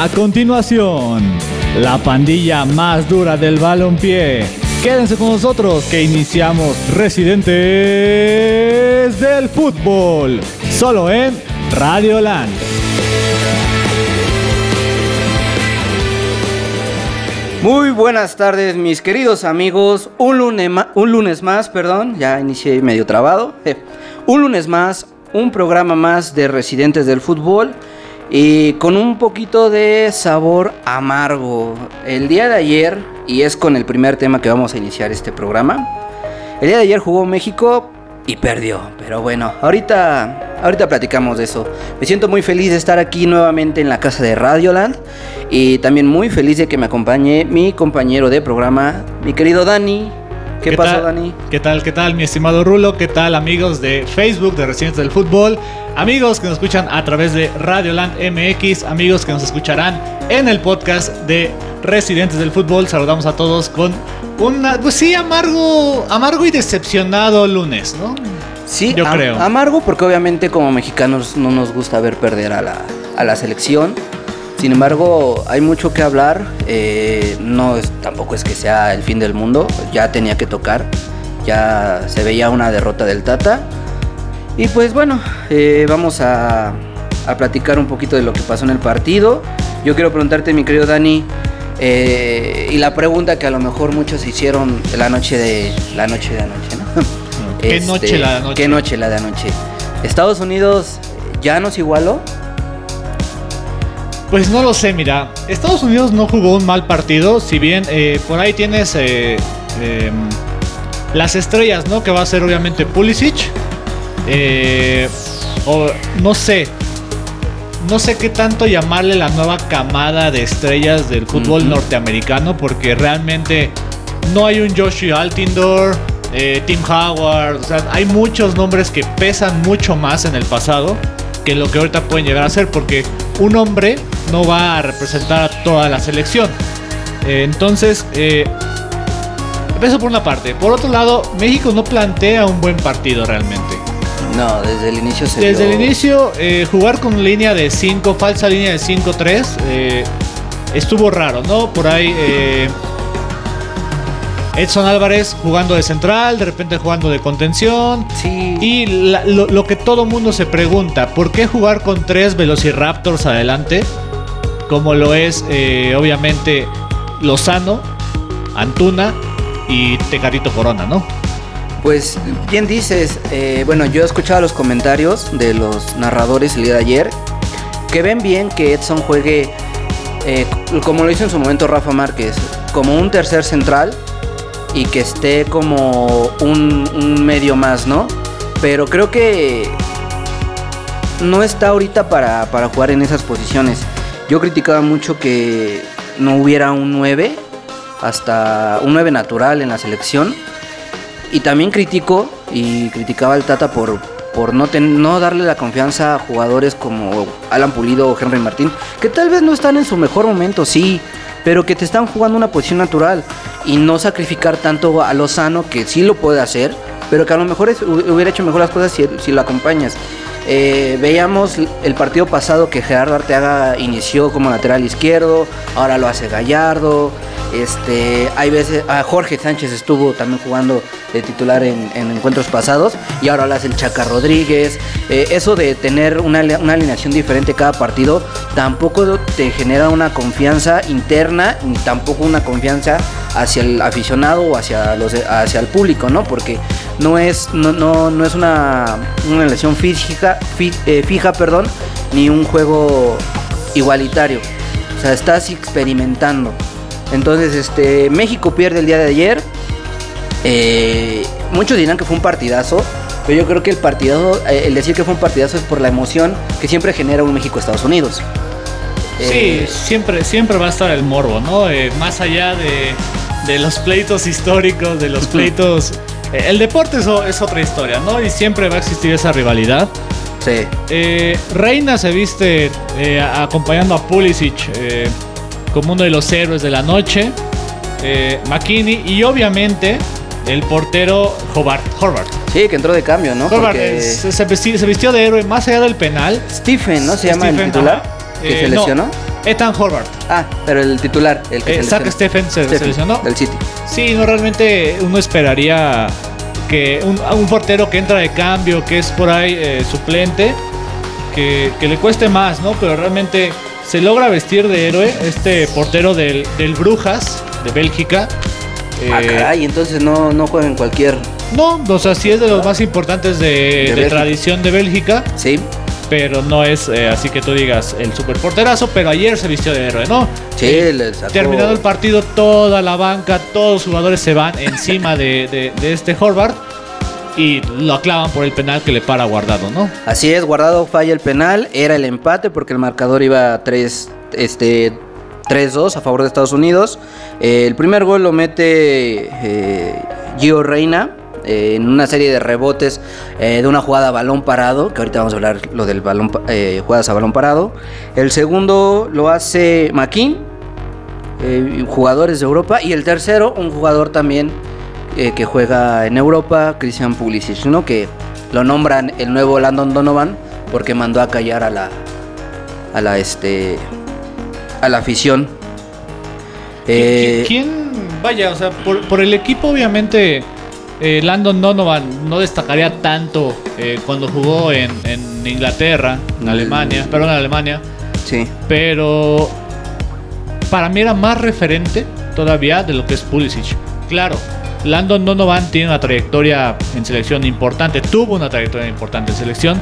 A continuación, la pandilla más dura del balompié. Quédense con nosotros que iniciamos Residentes del Fútbol, solo en Radio Land. Muy buenas tardes, mis queridos amigos. Un lunes, un lunes más, perdón, ya inicié medio trabado. Un lunes más, un programa más de Residentes del Fútbol y con un poquito de sabor amargo. El día de ayer, y es con el primer tema que vamos a iniciar este programa, el día de ayer jugó México y perdió. Pero bueno, ahorita, ahorita platicamos de eso. Me siento muy feliz de estar aquí nuevamente en la casa de Radioland. Y también muy feliz de que me acompañe mi compañero de programa, mi querido Dani. ¿Qué, pasó, Dani? ¿Qué tal, qué tal, mi estimado Rulo? ¿Qué tal, amigos de Facebook, de Residentes del Fútbol? Amigos que nos escuchan a través de Radioland MX, amigos que nos escucharán en el podcast de Residentes del Fútbol. Saludamos a todos con una, pues sí, amargo, amargo y decepcionado lunes, ¿no? Sí, yo creo. Amargo porque obviamente como mexicanos no nos gusta ver perder a la, a la selección. Sin embargo, hay mucho que hablar. Eh, no tampoco es que sea el fin del mundo. Ya tenía que tocar. Ya se veía una derrota del Tata. Y pues bueno, eh, vamos a, platicar un poquito de lo que pasó en el partido. Yo quiero preguntarte, mi querido Dani, eh, y la pregunta que a lo mejor muchos hicieron la noche de la noche de anoche, ¿no? ¿Qué este, noche la de anoche? ¿Qué noche la de anoche? Estados Unidos ya nos igualó. Pues no lo sé, mira. Estados Unidos no jugó un mal partido, si bien eh, por ahí tienes eh, em, las estrellas, ¿no? Que va a ser obviamente Pulisic. Eh, o no sé. No sé qué tanto llamarle la nueva camada de estrellas del fútbol norteamericano, porque realmente no hay un Joshua Altindor, Tim Howard, o sea, hay muchos nombres que pesan mucho más en el pasado que lo que ahorita pueden llegar a ser, porque un hombre no va a representar a toda la selección. Eh, entonces, eh, eso por una parte. Por otro lado, México no plantea un buen partido realmente. No, desde el inicio se Desde el inicio, eh, jugar con línea de 5, falsa línea de 5-3, eh, estuvo raro, ¿no? Por ahí Edson Álvarez jugando de central, de repente jugando de contención. Sí. Y lo, que todo mundo se pregunta, ¿por qué jugar con tres Velociraptors adelante? Como lo es, eh, obviamente, Lozano, Antuna y Tecarito Corona, ¿no? Pues bien dices, eh, bueno, yo he escuchado los comentarios de los narradores el día de ayer, que ven bien que Edson juegue, eh, como lo hizo en su momento Rafa Márquez, como un tercer central y que esté como un, medio más, ¿no? Pero creo que no está ahorita para, jugar en esas posiciones. Yo criticaba mucho que no hubiera un 9, hasta un 9 natural en la selección. Y también critico y criticaba al Tata por, por no, darle la confianza a jugadores como Alan Pulido o Henry Martín, que tal vez no están en su mejor momento, sí, pero que te están jugando una posición natural y no sacrificar tanto a Lozano, que sí lo puede hacer, pero que a lo mejor hubiera hecho mejor las cosas si, lo acompañas. Eh, veíamos el partido pasado que Gerardo Arteaga inició como lateral izquierdo, ahora lo hace Gallardo. Este, hay veces, a Jorge Sánchez estuvo también jugando de titular en, encuentros pasados y ahora lo hace el Chaca Rodríguez. Eh, eso de tener una, alineación diferente cada partido tampoco te genera una confianza interna ni tampoco una confianza hacia el aficionado o hacia, los, hacia el público, ¿no? Porque no es, no, no, es una, una elección física, eh, fija, perdón, ni un juego igualitario. O sea, estás experimentando. Entonces, este, México pierde el día de ayer. Eh, muchos dirán que fue un partidazo. Pero yo creo que el partidazo, eh, el decir que fue un partidazo es por la emoción que siempre genera un México-Estados Unidos. Sí, siempre, siempre va a estar el morbo, ¿no? más allá de, de, los pleitos históricos, de los pleitos el deporte es, otra historia, ¿no? Y siempre va a existir esa rivalidad. Sí. Eh, Reina se viste eh, acompañando a Pulisic como uno de los héroes de la noche. McKinney y obviamente el portero Hobart. Horvath. Sí, que entró de cambio, ¿no? se, vistió, de héroe más allá del penal. Stephen, ¿no? Se llama el titular. que se lesionó. Ethan Horvath. Ah, pero el titular, el que Eh, Zach se Stephen, seleccionó. Del City. Sí, no, realmente uno esperaría que un, un portero que entra de cambio, que es por ahí eh, suplente, que, que le cueste más, ¿no? Pero realmente se logra vestir de héroe este portero del, del Brujas, de Bélgica. ah, Eh, caray, entonces no, no juega en cualquier. No, o sea, sí es de los más importantes de, de Bélgica. tradición de Bélgica, Sí. Pero no es eh, así que tú digas el super porterazo, pero ayer se vistió de héroe, ¿no? Sí, Eh, le sacó. Terminado el partido, toda la banca, todos los jugadores se van encima de, de- de este Horvath y lo aclavan por el penal que le para guardado, ¿no? Así es, Guardado falla el penal, era el empate porque el marcador iba 3 este 3-2 a favor de Estados Unidos. Eh, el primer gol lo mete eh, Gio Reina eh, en una serie de rebotes eh, de una jugada a balón parado, que ahorita vamos a hablar lo del balón eh, jugadas a balón parado. El segundo lo hace Makin, eh, jugadores de Europa y el tercero un jugador también que juega en Europa, Christian Pulisic, ¿no? Que lo nombran el nuevo Landon Donovan porque mandó a callar a la a la este a la afición. ¿Quién, quién- vaya, o sea, por, por el equipo obviamente eh, Landon Donovan no destacaría tanto eh, cuando jugó en, en Inglaterra, en Mm. Alemania, perdón, en Alemania, Sí. pero para mí era más referente todavía de lo que es Pulisic. Claro, Landon Donovan tiene una trayectoria en selección importante, tuvo una trayectoria importante en selección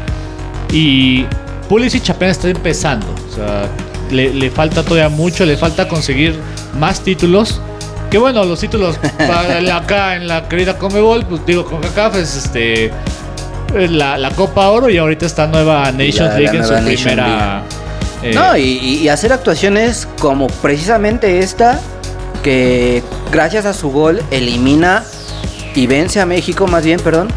y Pulisic apenas está empezando. O sea, le, le falta todavía mucho, le falta conseguir más títulos. Que bueno, los títulos para la- acá en la querida Comebol, pues digo, con CACAF es este la, la Copa Oro y ahorita esta nueva Nations La- League en su Nation primera. eh, No, y, y- y hacer actuaciones como precisamente esta, que gracias a su gol elimina y vence a México, más bien, perdón,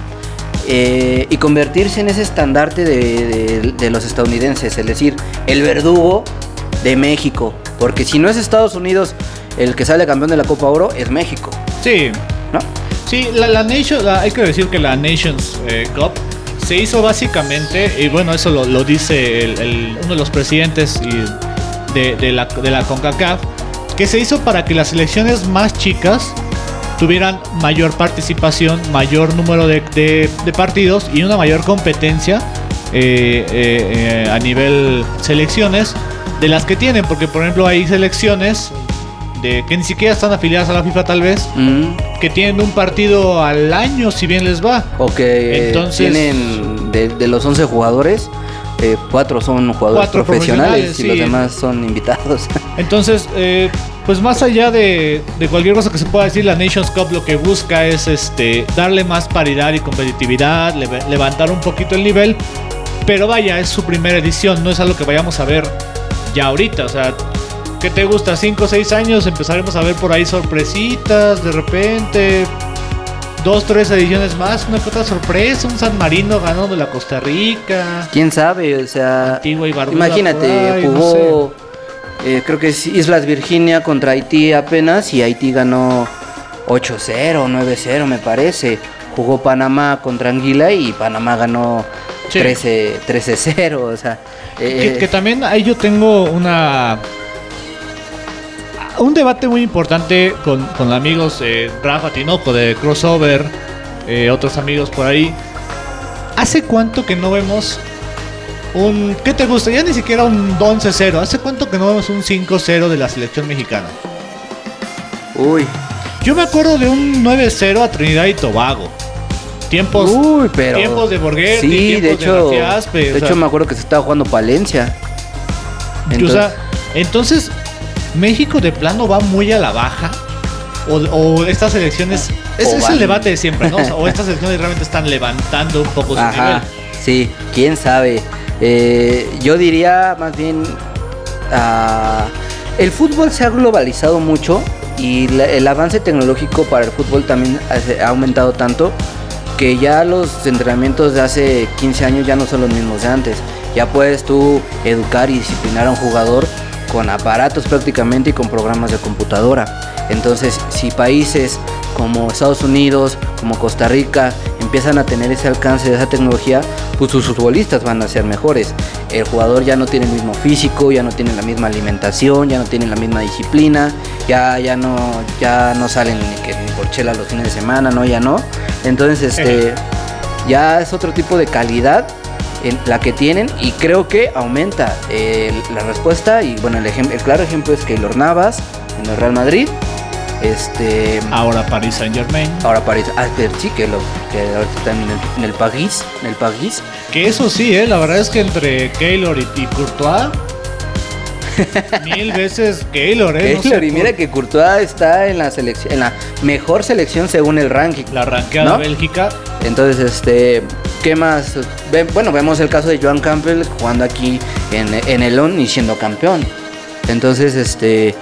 eh, y convertirse en ese estandarte de, de- de los estadounidenses, es decir, el verdugo de México. Porque si no es Estados Unidos el que sale campeón de la Copa Oro, es México, sí, ¿no? Sí, la, la Nation, la- hay que decir que la Nations eh, Cup se hizo básicamente, y bueno, eso lo, lo dice el- el- uno de los presidentes y de, de la, de la CONCACAF, que se hizo para que las selecciones más chicas tuvieran mayor participación, mayor número de, de- de partidos y una mayor competencia eh, eh, eh, a nivel selecciones de las que tienen, porque por ejemplo hay selecciones de que ni siquiera están afiliadas a la FIFA tal vez, Mm, que tienen un partido al año si bien les va. O que Entonces- tienen de, de los 11 jugadores, eh, cuatro son jugadores Cuatro profesionales, profesionales, y los demás son invitados. Entonces, eh, pues más allá de, de cualquier cosa que se pueda decir, la Nations Cup lo que busca es este darle más paridad y competitividad, levantar un poquito el nivel. Pero vaya, es su primera edición, no es algo que vayamos a ver ya ahorita. O sea, ¿qué te gusta? ¿5 o 6 años? Empezaremos a ver por ahí sorpresitas, de repente. Dos, tres ediciones más, una otra sorpresa, un San Marino ganando la Costa Rica. ¿Quién sabe? O sea, y imagínate, ahí, no jugó eh, creo que es Islas Virginia contra Haití apenas y Haití ganó 8-0, 9-0 me parece. Jugó Panamá contra Anguila y Panamá ganó Sí. 13 13-0, o sea, eh, Que, que también ahí yo tengo una. Un debate muy importante con, con amigos eh, Rafa Tinoco de Crossover, eh, otros amigos por ahí. ¿Hace cuánto que no vemos un. ¿Qué te gusta? Ya ni siquiera un 11-0. ¿Hace cuánto que no vemos un 5-0 de la selección mexicana? uy, Yo me acuerdo de un 9-0 a Trinidad y Tobago. Tiempos, uy, pero tiempos de Borghetti, Sí, tiempos de de hecho, García Aspe, de sea, hecho me acuerdo que se estaba jugando Palencia. o sea, entonces, ¿México de plano va muy a la baja? ¿O, o estas elecciones... Es el debate de siempre, ¿no? O, sea, o estas elecciones realmente están levantando un poco su Ajá, nivel. sí, quién sabe. Eh, yo diría más bien, ah, el fútbol se ha globalizado mucho y la- el avance tecnológico para el fútbol también ha, ha aumentado tanto que ya los entrenamientos de hace 15 años ya no son los mismos de antes. Ya puedes tú educar y disciplinar a un jugador con aparatos prácticamente y con programas de computadora. Entonces, si países como Estados Unidos, como Costa Rica, empiezan a tener ese alcance de esa tecnología, pues sus futbolistas van a ser mejores. el jugador ya no tiene el mismo físico, ya no tiene la misma alimentación, ya no tiene la misma disciplina, ya, ya no, ya no salen ni, que, ni por chela los fines de semana, no, ya no. Entonces, este, ya es otro tipo de calidad en la que tienen y creo que aumenta eh, la respuesta y bueno, el, el claro ejemplo es Keylor Navas en el Real Madrid. Este, Ahora Paris Saint Germain. ahora París, ah, pero sí que lo que ahorita están en el, en el París, en el París. Que eso sí, ¿eh? la verdad es que entre Keylor y, y Courtois, mil veces Keylor, ¿eh? No sé Keylor, y por- mira que Courtois está en la selección, en la mejor selección según el ranking. La ranqueada ¿No? Bélgica. Entonces, este, ¿qué más? Bueno, vemos el caso de Joan Campbell jugando aquí en, en el ON y siendo campeón. Entonces, este,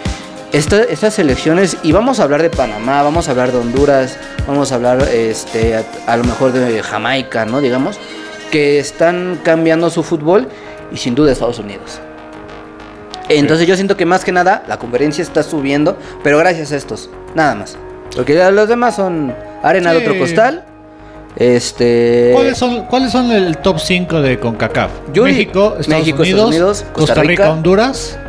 esta- estas selecciones, y vamos a hablar de Panamá, vamos a hablar de Honduras, vamos a hablar, este, a, a lo mejor de Jamaica, ¿no? Digamos, que están cambiando su fútbol y sin duda Estados Unidos. Entonces yo siento que más que nada la conferencia está subiendo, pero gracias a estos, nada más. Porque ya los demás son arena de otro costal. Este. ¿Cuáles son, ¿Cuáles son el top 5 de CONCACAF? Yo México, Estados, México, Unidos, Estados Unidos, Costa, Costa Rica, Rica. Honduras.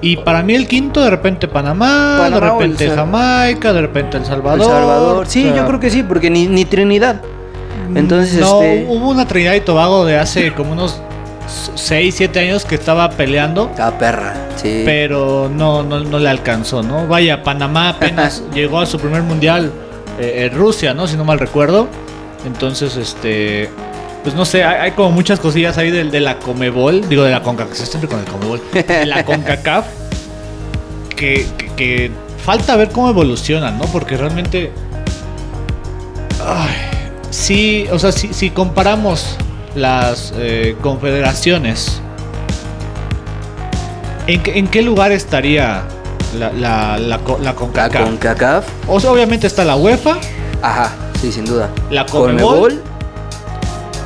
Y para mí el quinto, de repente Panamá, Panamá de el repente Jamaica, de repente El Salvador. El Salvador. Sí, o sea, yo creo que sí, porque ni, ni Trinidad. Entonces, no, este. hubo una Trinidad y Tobago de hace como unos 6, 7 años que estaba peleando. Ah, perra. Sí. Pero no, no, no le alcanzó, ¿no? Vaya, Panamá apenas llegó a su primer mundial eh, en Rusia, ¿no? Si no mal recuerdo. Entonces, este. Pues no sé, hay, hay como muchas cosillas ahí del de la Comebol, digo de la CONCACAF, siempre con el Comebol, de la CONCACAF, que, que, que falta ver cómo evolucionan, ¿no? Porque realmente. Ay, sí, o sea, si, si comparamos las eh, confederaciones ¿En qué, en qué lugar estaría la, la, la, la La CONCACAF? CONCACAF. O sea, obviamente está la UEFA, Ajá, sí, sin duda. la Conmebol,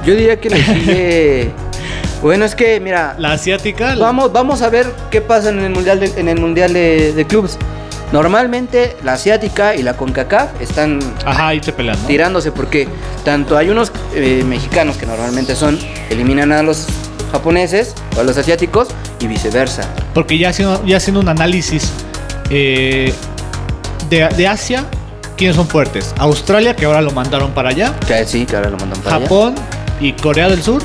Yo diría que le sigue. bueno, es que, mira, la asiática. vamos, vamos a ver qué pasa en el mundial de, en el mundial de, de clubes. Normalmente la asiática y la CONCACAF están Ajá, ahí te pelean, ¿no? tirándose porque tanto hay unos eh, mexicanos que normalmente son eliminan a los japoneses o a los asiáticos y viceversa. Porque ya haciendo, ya haciendo un análisis eh, de, de Asia, ¿quiénes son fuertes? Australia, que ahora lo mandaron para allá. Que sí, que ahora lo mandan para allá. Japón y Corea del Sur.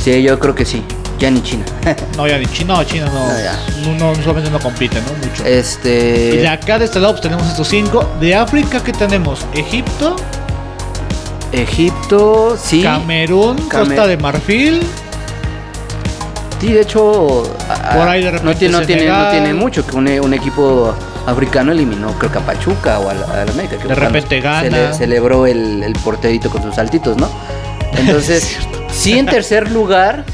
Sí, yo creo que sí. Ya ni China. No, ya ni China, no, China no, No, no, no, solamente no compite, ¿no? Mucho. Y este. de acá de este lado pues, tenemos estos cinco. De África, ¿qué tenemos? Egipto, Egipto, sí. Camerún, Came- Costa de Marfil. Sí, de hecho. Por ahí de no, repente tiene, no, tiene, no Senegal. tiene mucho que un, un equipo africano eliminó, creo que a Pachuca o a la, a la América. creo De repente se gana. le- celebró el, el porterito con sus saltitos, ¿no? Entonces, sí, en tercer lugar,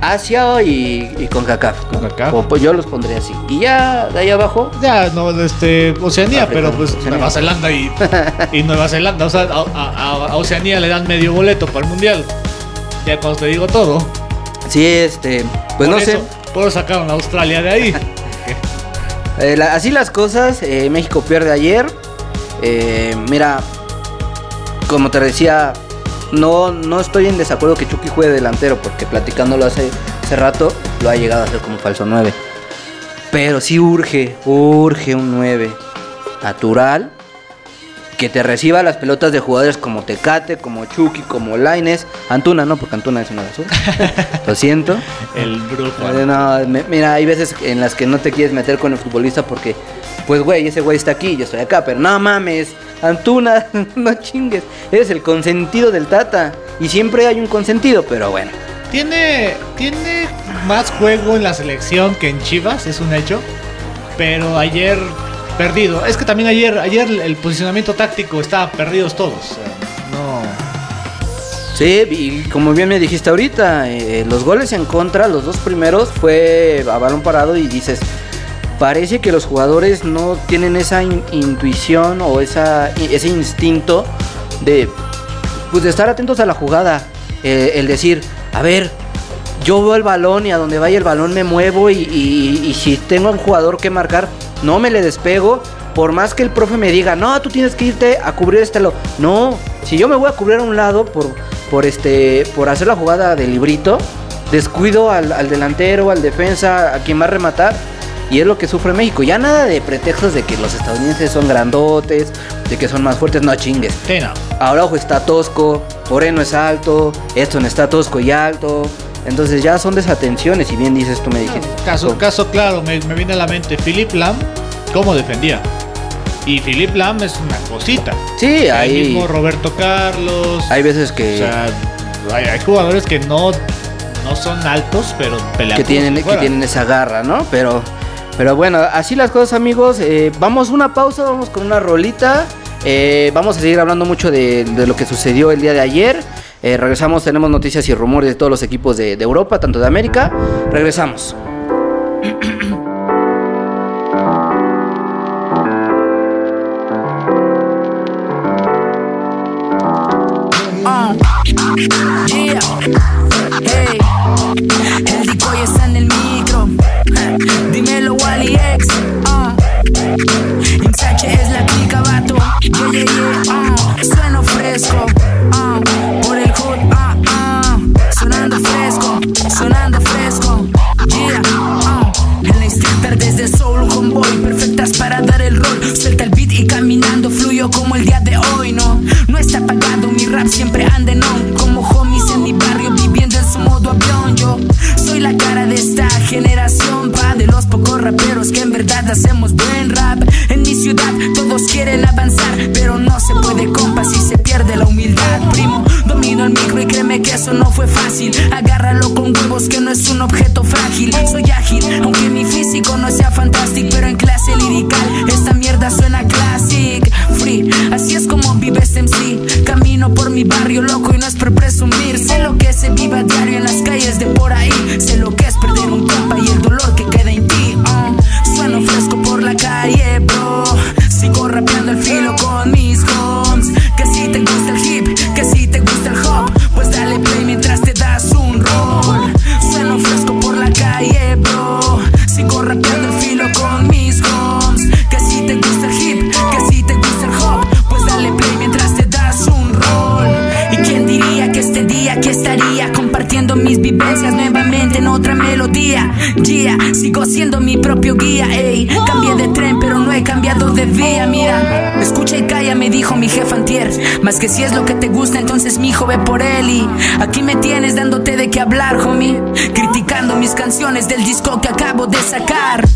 Asia y, y CONCACAF. ¿no? CONCACAF. O, pues yo los pondría así. Y ya de ahí abajo, Ya, no, este, Oceanía, África, pero pues Oceanía. Nueva Zelanda y, y Nueva Zelanda. O sea, a, a- a Oceanía le dan medio boleto para el mundial. Ya cuando te digo todo. sí, este. Pues Por no sé. eso- Por eso sacaron a Australia de ahí. Eh, así las cosas, eh, México pierde ayer. Eh, mira, como te decía, no, no estoy en desacuerdo que Chucky juegue delantero, porque platicándolo hace, hace rato, lo ha llegado a hacer como falso 9. Pero sí urge, urge un 9 natural que te reciba las pelotas de jugadores como Tecate, como Chucky, como Laines. Antuna no, porque Antuna es una basura. Lo siento. El brujo. Eh, no, mira, hay veces en las que no te quieres meter con el futbolista porque, pues, güey, ese güey está aquí, yo estoy acá, pero no mames, Antuna, no chingues, eres el consentido del Tata. Y siempre hay un consentido, pero bueno. Tiene, tiene más juego en la selección que en Chivas, es un hecho. Pero ayer perdido. Es que también ayer, ayer el posicionamiento táctico estaba perdidos todos. no. Sí, y como bien me dijiste ahorita, eh, los goles en contra, los dos primeros, fue a balón parado y dices, parece que los jugadores no tienen esa in- intuición o esa, ese instinto de, pues, de estar atentos a la jugada. Eh, el decir, a ver, yo veo el balón y a donde vaya el balón me muevo y- y si tengo un jugador que marcar, no me le despego. Por más que el profe me diga, no, tú tienes que irte a cubrir este lado. No, si yo me voy a cubrir a un lado por, por, este, por hacer la jugada de librito, descuido al, al delantero, al defensa, a quien va a rematar. Y es lo que sufre México. Ya nada de pretextos de que los estadounidenses son grandotes, de que son más fuertes. No chingues. Sí, no. Araujo está tosco, Moreno es alto, Edson está tosco y alto. Entonces ya son desatenciones, y bien dices tú me dijiste. Caso, caso claro, me, me viene a la mente Philip Lam, cómo defendía. Y Philip Lam es una cosita. Sí, El hay, mismo Roberto Carlos. hay veces que, O sea, hay, hay jugadores que no, no son altos, pero pelean. que, tienen, que tienen esa garra, ¿no? Pero, pero bueno, así las cosas amigos. Eh, vamos una pausa, vamos con una rolita. Eh, vamos a seguir hablando mucho de, de lo que sucedió el día de ayer. Eh, regresamos, tenemos noticias y rumores de todos los equipos de, de Europa, tanto de América. Regresamos. del disco que acabo de sacar.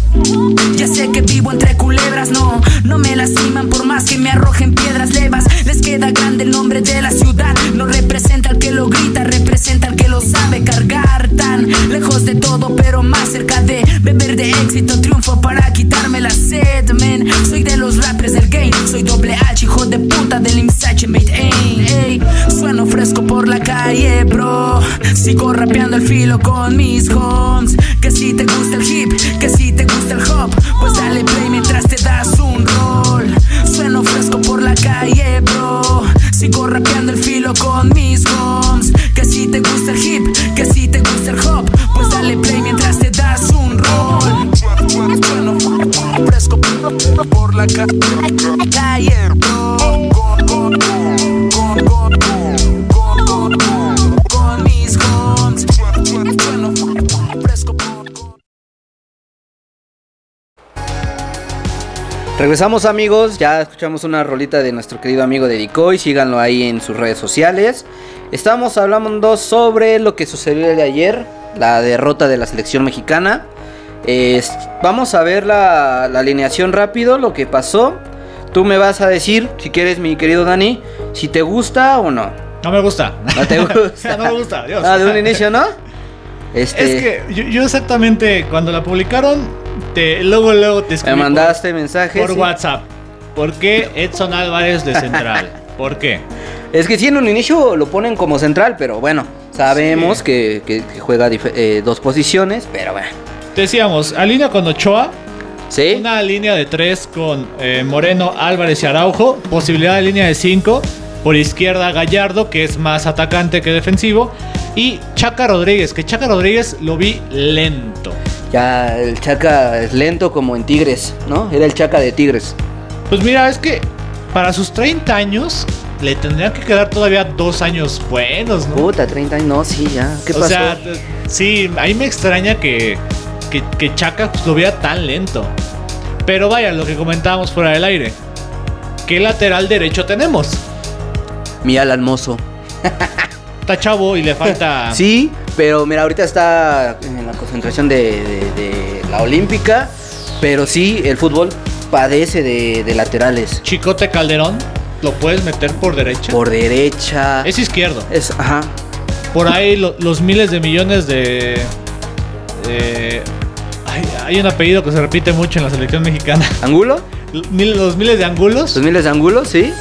Ya sé que vivo entre culebras, no, no me lastiman por más que me arrojen piedras levas. Les queda grande el nombre de la ciudad, no representa al que lo grita, representa al que lo sabe cargar. Tan lejos de todo, pero más cerca de beber de éxito, triunfo para quitarme la sed, man. Soy de los rappers del game, soy doble H, hijo de puta del Imsache Made Aim. Ey, sueno fresco por la calle, bro. Sigo rapeando el filo con mis homes. Que si te gusta el hip, que si te gusta el hop, pues dale play mientras te das un roll. Sueno fresco por la calle, bro. Sigo rapeando el filo con mis homes. Que si te gusta el hip, que si te gusta el hop, pues dale play mientras te das un roll. Sueno fresco por la ca- calle, Regresamos amigos, ya escuchamos una rolita de nuestro querido amigo de Decoy, síganlo ahí en sus redes sociales. Estamos hablando sobre lo que sucedió el de ayer, la derrota de la selección mexicana. Vamos a ver la, la alineación rápido, lo que pasó. Tú me vas a decir, si quieres mi querido Dani, si te gusta o no. No me gusta. No te gusta. no me gusta, Dios. Ah, de un inicio, ¿no? Este, Es que yo, yo exactamente cuando la publicaron, te, luego, luego te me escribí mandaste mensajes. por, por sí. WhatsApp. ¿Por qué Edson Álvarez de central? ¿Por qué? Es que sí, en un inicio lo ponen como central, pero bueno, sabemos Sí. que, que- que juega eh, dos posiciones, pero bueno. Decíamos, alinea con Ochoa, ¿Sí? una línea de tres con eh, Moreno, Álvarez y Araujo, posibilidad de línea de cinco, por izquierda Gallardo, que es más atacante que defensivo, y Chaca Rodríguez, que Chaca Rodríguez lo vi lento. Ya el Chaca es lento como en Tigres, ¿no? Era el Chaca de Tigres. Pues mira, es que para sus 30 años le tendrían que quedar todavía dos años buenos, ¿no? Puta, 30 años, no, sí, ya. ¿Qué o pasó? sea, Sí, ahí me extraña que, que, que Chaca pues, lo vea tan lento. Pero vaya, lo que comentábamos fuera del aire. ¿Qué lateral derecho tenemos? Mi Alan Mozo. Está chavo y le falta. Sí, pero mira, ahorita está en la concentración de, de- de la Olímpica. Pero sí, el fútbol padece de, de laterales. Chicote Calderón, lo puedes meter por derecha. Por derecha. Es izquierdo. Es, ajá. Por ahí lo- los miles de millones de. de- hay, hay un apellido que se repite mucho en la selección mexicana. ¿Angulo? Mil- los miles de angulos. Los miles de ángulos, sí.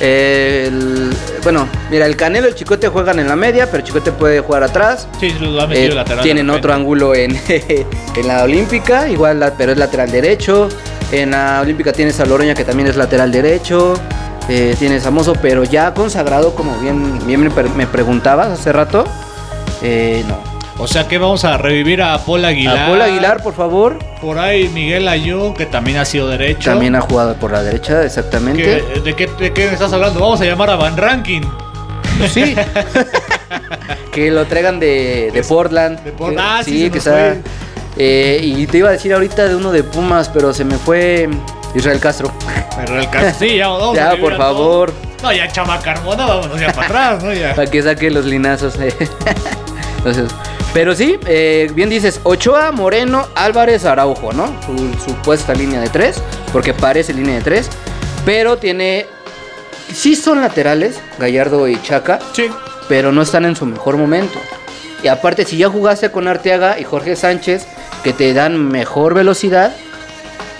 El- bueno, mira, el Canelo y el Chicote juegan en la media, pero el Chicote puede jugar atrás. Sí, lo ha metido Eh, lateral. tienen otro ángulo en, en la Olímpica, igual, la- pero es lateral derecho. En la Olímpica tienes a Loroña, que también es lateral derecho. Eh, tienes a Mozo, pero ya consagrado, como bien, bien me, pre- me preguntabas hace rato. Eh, no. O sea que vamos a revivir a Paul Aguilar. A Paul Aguilar, por favor. Por ahí Miguel Ayun, que también ha sido derecho. También ha jugado por la derecha, exactamente. ¿Qué- de, qué, ¿De qué estás hablando? Vamos a llamar a Van Ranking. Sí. que lo traigan de, de Portland. de Port- Que- ah, sí, que está. Eh, y te iba a decir ahorita de uno de Pumas, pero se me fue Israel Castro. Pero el caso, sí, ya vamos Ya, por favor. No, ya Chama Carmona, vámonos ya para atrás, ¿no? Ya. Para que saque los linazos. eh. Entonces, pero sí, eh, bien dices, Ochoa, Moreno, Álvarez, Araujo, ¿no? Su supuesta línea de tres, porque parece línea de tres, pero tiene, sí son laterales, Gallardo y Chaca, Sí. pero no están en su mejor momento. Y aparte, si ya jugaste con Arteaga y Jorge Sánchez, que te dan mejor velocidad,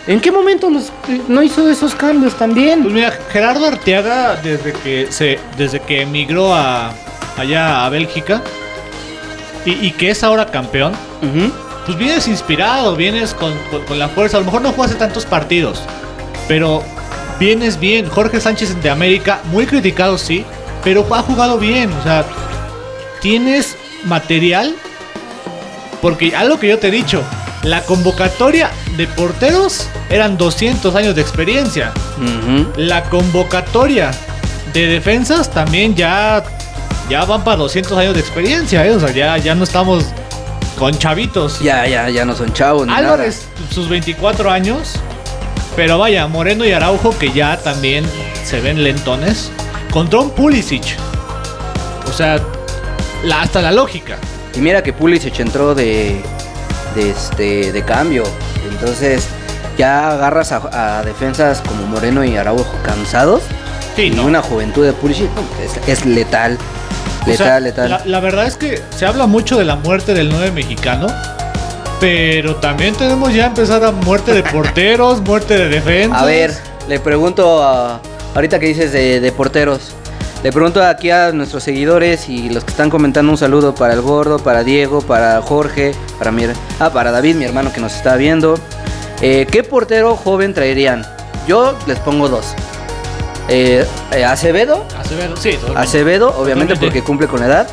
¿en qué momento los, no hizo esos cambios Pues también? mira, Gerardo Arteaga, desde que se, desde que emigró a allá a Bélgica y, y que es ahora campeón, pues vienes inspirado, vienes con, con- con la fuerza. A lo mejor no jugaste tantos partidos, pero vienes bien. Jorge Sánchez de América, muy criticado, sí, pero ha jugado bien. O sea, tienes material. Porque algo que yo te he dicho, la convocatoria de porteros eran 200 años de experiencia. Ujú. La convocatoria de defensas también ya, ya van para 200 años de experiencia, ¿eh? O sea, ya, ya no estamos con chavitos. Ya, ya, ya no son chavos. ni Álvarez, sus 24 años. Pero vaya, Moreno y Araujo que ya también se ven lentones. Contra un Pulisic. O sea, la- hasta la lógica. nada. Y mira que Pulisic entró de, de, este, de cambio. Entonces, ya agarras a, a defensas como Moreno y Araujo cansados. Sí, y no. una juventud de Pulisic no, es, es letal. O Letal, sea, letal. La, la verdad es que se habla mucho de la muerte del 9 mexicano. Pero también tenemos ya empezar a muerte de porteros, muerte de defensas. A ver, le pregunto a- ahorita que dices de, de porteros. Le pregunto aquí a nuestros seguidores y los que están comentando un saludo para el gordo, para Diego, para Jorge, para mi, ah, para David, mi hermano que nos está viendo. Eh, ¿Qué portero joven traerían? Yo les pongo dos. Eh, eh, Acevedo, Acevedo, sí, totalmente. Acevedo, obviamente Totalmente. porque cumple con la edad.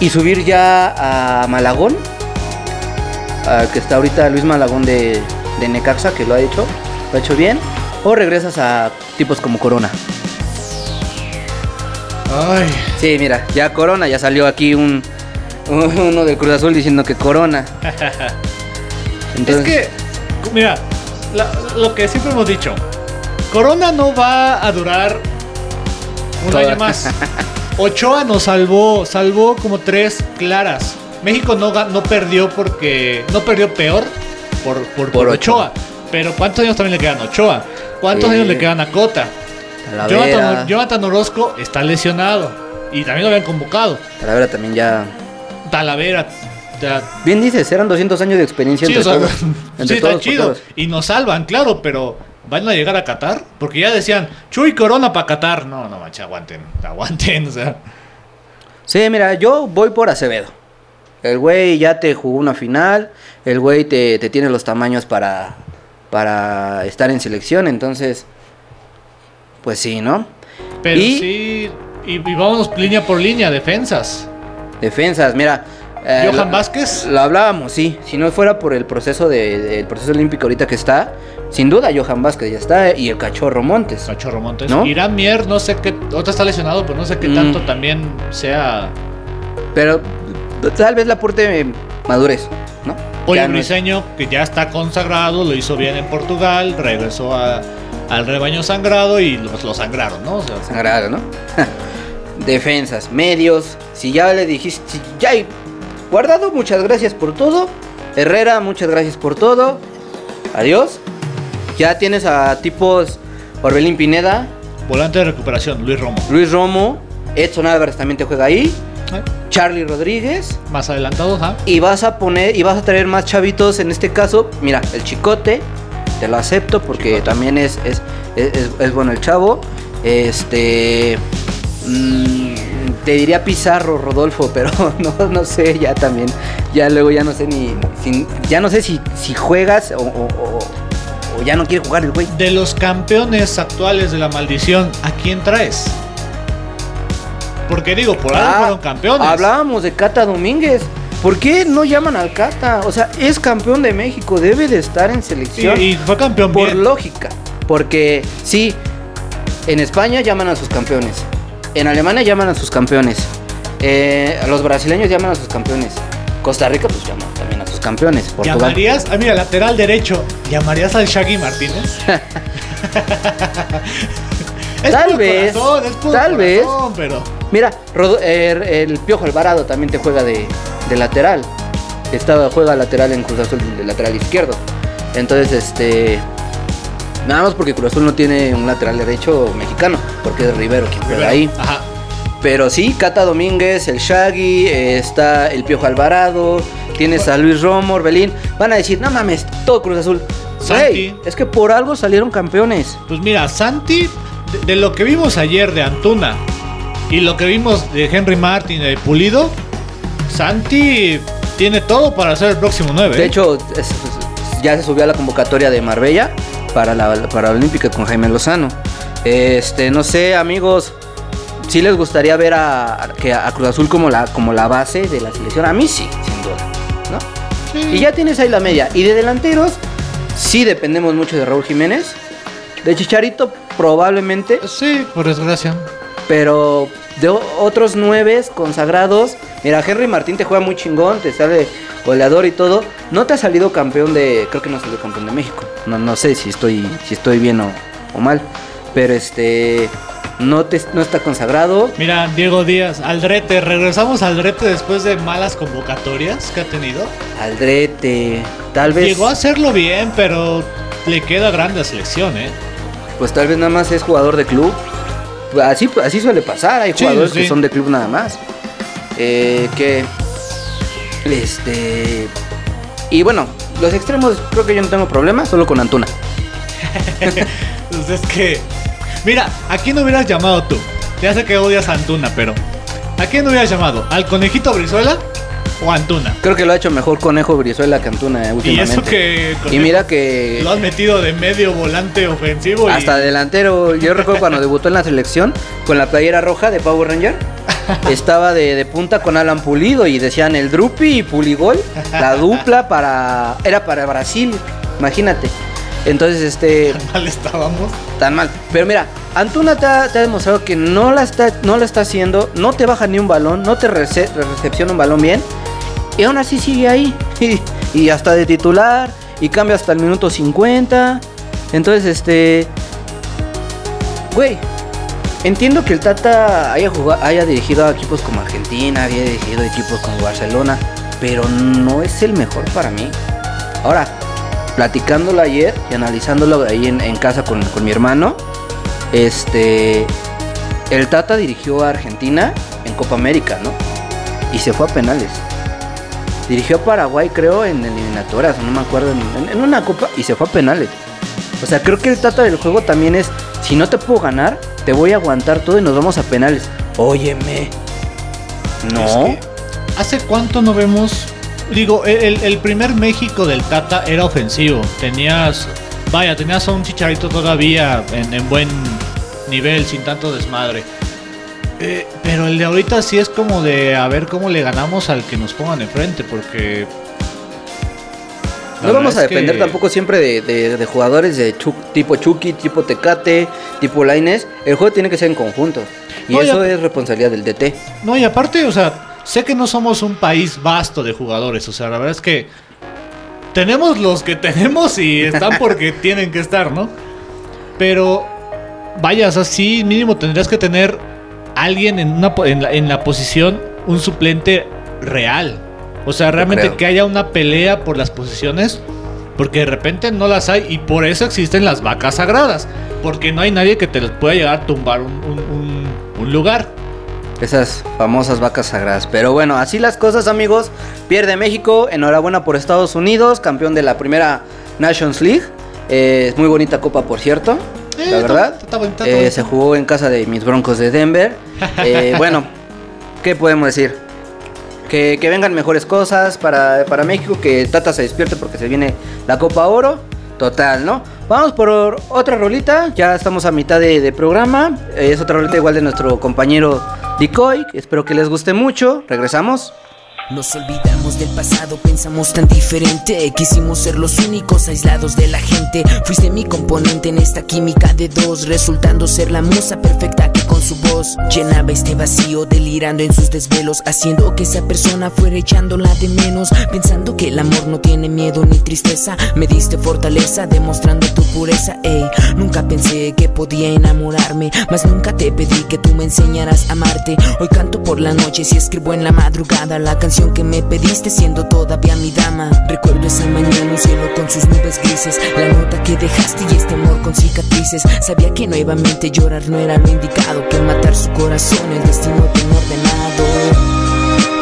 Y subir ya a Malagón, a que está ahorita Luis Malagón de, de Necaxa, que lo ha hecho, lo ha hecho bien. O regresas a tipos como Corona. Ay, Sí, mira, ya Corona, ya salió aquí un uno del Cruz Azul diciendo que Corona. es que, mira, la- lo que siempre hemos dicho, Corona no va a durar un Toda- año más. Ochoa nos salvó, salvó como tres claras. México no, no perdió porque, no perdió peor por, por, por Por Ochoa. Pero ¿cuántos años también le quedan a Ochoa? ¿Cuántos Sí. años le quedan a Cota? Jonathan, Jonathan Orozco está lesionado y también lo habían convocado. Talavera también ya. Talavera, ya, Bien dices, eran 200 años de experiencia Sí, entre o sea, todos. sí, está chido. Y nos salvan, claro, pero ¿van a llegar a Qatar? Porque ya decían, Chuy Corona para Qatar. No, no, mancha, aguanten, aguanten, o sea. Sí, mira, yo voy por Acevedo. El güey ya te jugó una final, el güey te, te tiene los tamaños para, para estar en selección, entonces, pues sí, ¿no? Pero Y- sí, y, y vámonos línea por línea, defensas. Defensas, mira. Eh, Johan lo- Vázquez. Lo hablábamos, sí. Si no fuera por el proceso de, del proceso olímpico ahorita que está, sin duda Johan Vázquez ya está y el cachorro Montes. Cachorro Montes. ¿No? Irán Mier, no sé qué, otro está lesionado, pero no sé qué Mm. tanto también sea. Pero tal vez le aporte madurez, ¿no? Oye, Ya no es- Briseño, que ya está consagrado, lo hizo bien en Portugal, regresó a- al rebaño sangrado y pues, lo sangraron, ¿no? O sea, Sangrado, ¿no? Defensas, medios. Si ya le dijiste, si ya hay guardado, muchas gracias por todo. Herrera, muchas gracias por todo. Adiós. Ya tienes a tipos Orbelín Pineda, volante de recuperación, Luis Romo. Luis Romo, Edson Álvarez también te juega ahí, ¿Eh? Charlie Rodríguez. Más adelantados, ¿ah? Y vas a poner, y vas a traer más chavitos en este caso. Mira, el chicote, te lo acepto porque Chicote. también es, es, es- es- es bueno el chavo. Este. mm, te diría Pizarro, Rodolfo, pero no, no sé, ya también. Ya luego ya no sé ni. si- ya no sé si, si juegas o, o- o- o ya no quiere jugar el güey. De los campeones actuales de la maldición, ¿a quién traes? Porque digo, por algo Ah, fueron campeones. Hablábamos de Cata Domínguez. ¿Por qué no llaman al Cata? O sea, es campeón de México, debe de estar en Y, selección. y fue campeón Por bien. lógica. Porque sí, en España llaman a sus campeones. En Alemania llaman a sus campeones. eh, los brasileños llaman a sus campeones. Costa Rica pues llaman también a sus campeones. Portugal. ¿Llamarías? Ah, mira, lateral derecho. ¿Llamarías al Shaggy Martínez? Es Tal puro vez, corazón, es puro tal vez. corazón, Pero Mira, er- el Piojo Alvarado también te juega de, de lateral. Estaba, juega lateral en Cruz Azul, de lateral izquierdo. Entonces, este. Nada más porque Cruz Azul no tiene un lateral derecho mexicano, porque es Rivero quien juega ahí. Ajá. Pero sí, Cata Domínguez, el Shaggy, eh, está el Piojo Alvarado, tienes a Luis Romo, Orbelín. Van a decir, no mames, todo Cruz Azul. Santi. Es que por algo salieron campeones. Pues mira, Santi, de, de lo que vimos ayer de Antuna y lo que vimos de Henry Martin de Pulido, Santi tiene todo para ser el próximo 9. De hecho, es- es- ya se subió a la convocatoria de Marbella para la, para la Olímpica con Jaime Lozano. Este, no sé, amigos, si les gustaría ver a, a- que a Cruz Azul como la, como la base de la selección. A mí sí, sin duda. ¿no? Y ya tienes ahí la media. Y de delanteros, sí dependemos mucho de Raúl Jiménez. De Chicharito, probablemente. Sí, por desgracia. Pero de otros nueve consagrados. Mira, Henry Martín te juega muy chingón, te sale goleador y todo. No te ha salido campeón de. Creo que no salió campeón de México. No, no sé si estoy, si estoy bien o, o mal. Pero este. No, te, no está consagrado. Mira, Diego Díaz, Aldrete, regresamos a Aldrete después de malas convocatorias que ha tenido. Aldrete. Tal vez. Llegó a hacerlo bien, pero le queda grande a selección, ¿eh? Pues tal vez nada más es jugador de club. Así, así suele pasar. Hay Sí, jugadores sí. que son de club nada más. Eh, que. Este. Y bueno, los extremos creo que yo no tengo problema, solo con Antuna. Pues es que. Mira, ¿a quién hubieras llamado tú? Ya sé que odias a Antuna, pero. ¿A quién hubieras llamado? ¿Al conejito Brizuela o Antuna? Creo que lo ha hecho mejor Conejo Brizuela que Antuna eh, Y últimamente. eso que. Y mira que. Lo has metido de medio volante ofensivo. y- Hasta delantero, yo recuerdo cuando debutó en la selección con la playera roja de Power Ranger. Estaba de, de punta con Alan Pulido y decían el Drupi y Puligol, la dupla para era para Brasil, imagínate. Entonces este Mal estábamos. tan mal. Pero mira, Antuna te ha, te ha demostrado que no la está no la está haciendo, no te baja ni un balón, no te rece- recepciona un balón bien y aún así sigue ahí y, y hasta de titular y cambia hasta el minuto 50. Entonces este Güey, entiendo que el Tata haya, jugado, haya dirigido a equipos como Argentina, haya dirigido a equipos como Barcelona, pero no es el mejor para mí. Ahora, platicándolo ayer y analizándolo ahí en, casa con, con mi hermano, este, el Tata dirigió a Argentina en Copa América, ¿no? Y se fue a penales. Dirigió a Paraguay, creo, en eliminatorias, no me acuerdo, en, en una copa y se fue a penales. O sea, creo que el trata del juego también es, si no te puedo ganar, te voy a aguantar todo y nos vamos a penales. Óyeme. No. ¿Hace cuánto no vemos? Digo, el, el primer México del Tata era ofensivo. Tenías, vaya, tenías a un chicharito todavía en, en buen nivel, sin tanto desmadre. Eh, pero el de ahorita sí es como de a ver cómo le ganamos al que nos pongan enfrente, porque. No vamos a depender que- tampoco siempre de, de- de jugadores de Chu- tipo Chucky, tipo Tecate, tipo Laines. El juego tiene que ser en conjunto. Y No, eso es responsabilidad del DT. No, y aparte, o sea, sé que no somos un país vasto de jugadores, o sea, la verdad es que tenemos los que tenemos y están porque tienen que estar, ¿no? Pero vaya, o sea, sí, mínimo tendrías que tener alguien en, una, en, la, en la posición, un suplente real. O sea, realmente que haya una pelea por las posiciones, porque de repente no las hay y por eso existen las vacas sagradas, porque no hay nadie que te les pueda llegar a tumbar un, un- un- un lugar. Esas famosas vacas sagradas. Pero bueno, así las cosas, amigos. Pierde México. Enhorabuena por Estados Unidos, campeón de la primera Nations League. Eh, es muy bonita copa, por cierto. Eh, la está- verdad. está bonita, está Eh, bonita. se jugó en casa de mis broncos de Denver. Eh, bueno, ¿qué podemos decir? Que, que vengan mejores cosas para, para México, que Tata se despierte porque se viene la Copa Oro. Total, ¿no? Vamos por otra rolita, ya estamos a mitad de, de programa. Es otra rolita igual de nuestro compañero Decoy. Espero que les guste mucho. Regresamos. Nos olvidamos del pasado, pensamos tan diferente. Quisimos ser los únicos aislados de la gente. Fuiste mi componente en esta química de dos, resultando ser la musa perfecta que su voz llenaba este vacío, delirando en sus desvelos, haciendo que esa persona fuera echándola de menos. Pensando que el amor no tiene miedo ni tristeza. Me diste fortaleza, demostrando tu pureza. Ey, nunca pensé que podía enamorarme, mas nunca te pedí que tú me enseñaras a amarte. Hoy canto por la noche y escribo en la madrugada la canción que me pediste siendo todavía mi dama. Recuerdo esa mañana un cielo con sus nubes grises, la nota que dejaste y este amor con cicatrices. Sabía que nuevamente llorar no era lo indicado, matar su corazón el destino tenía ordenado.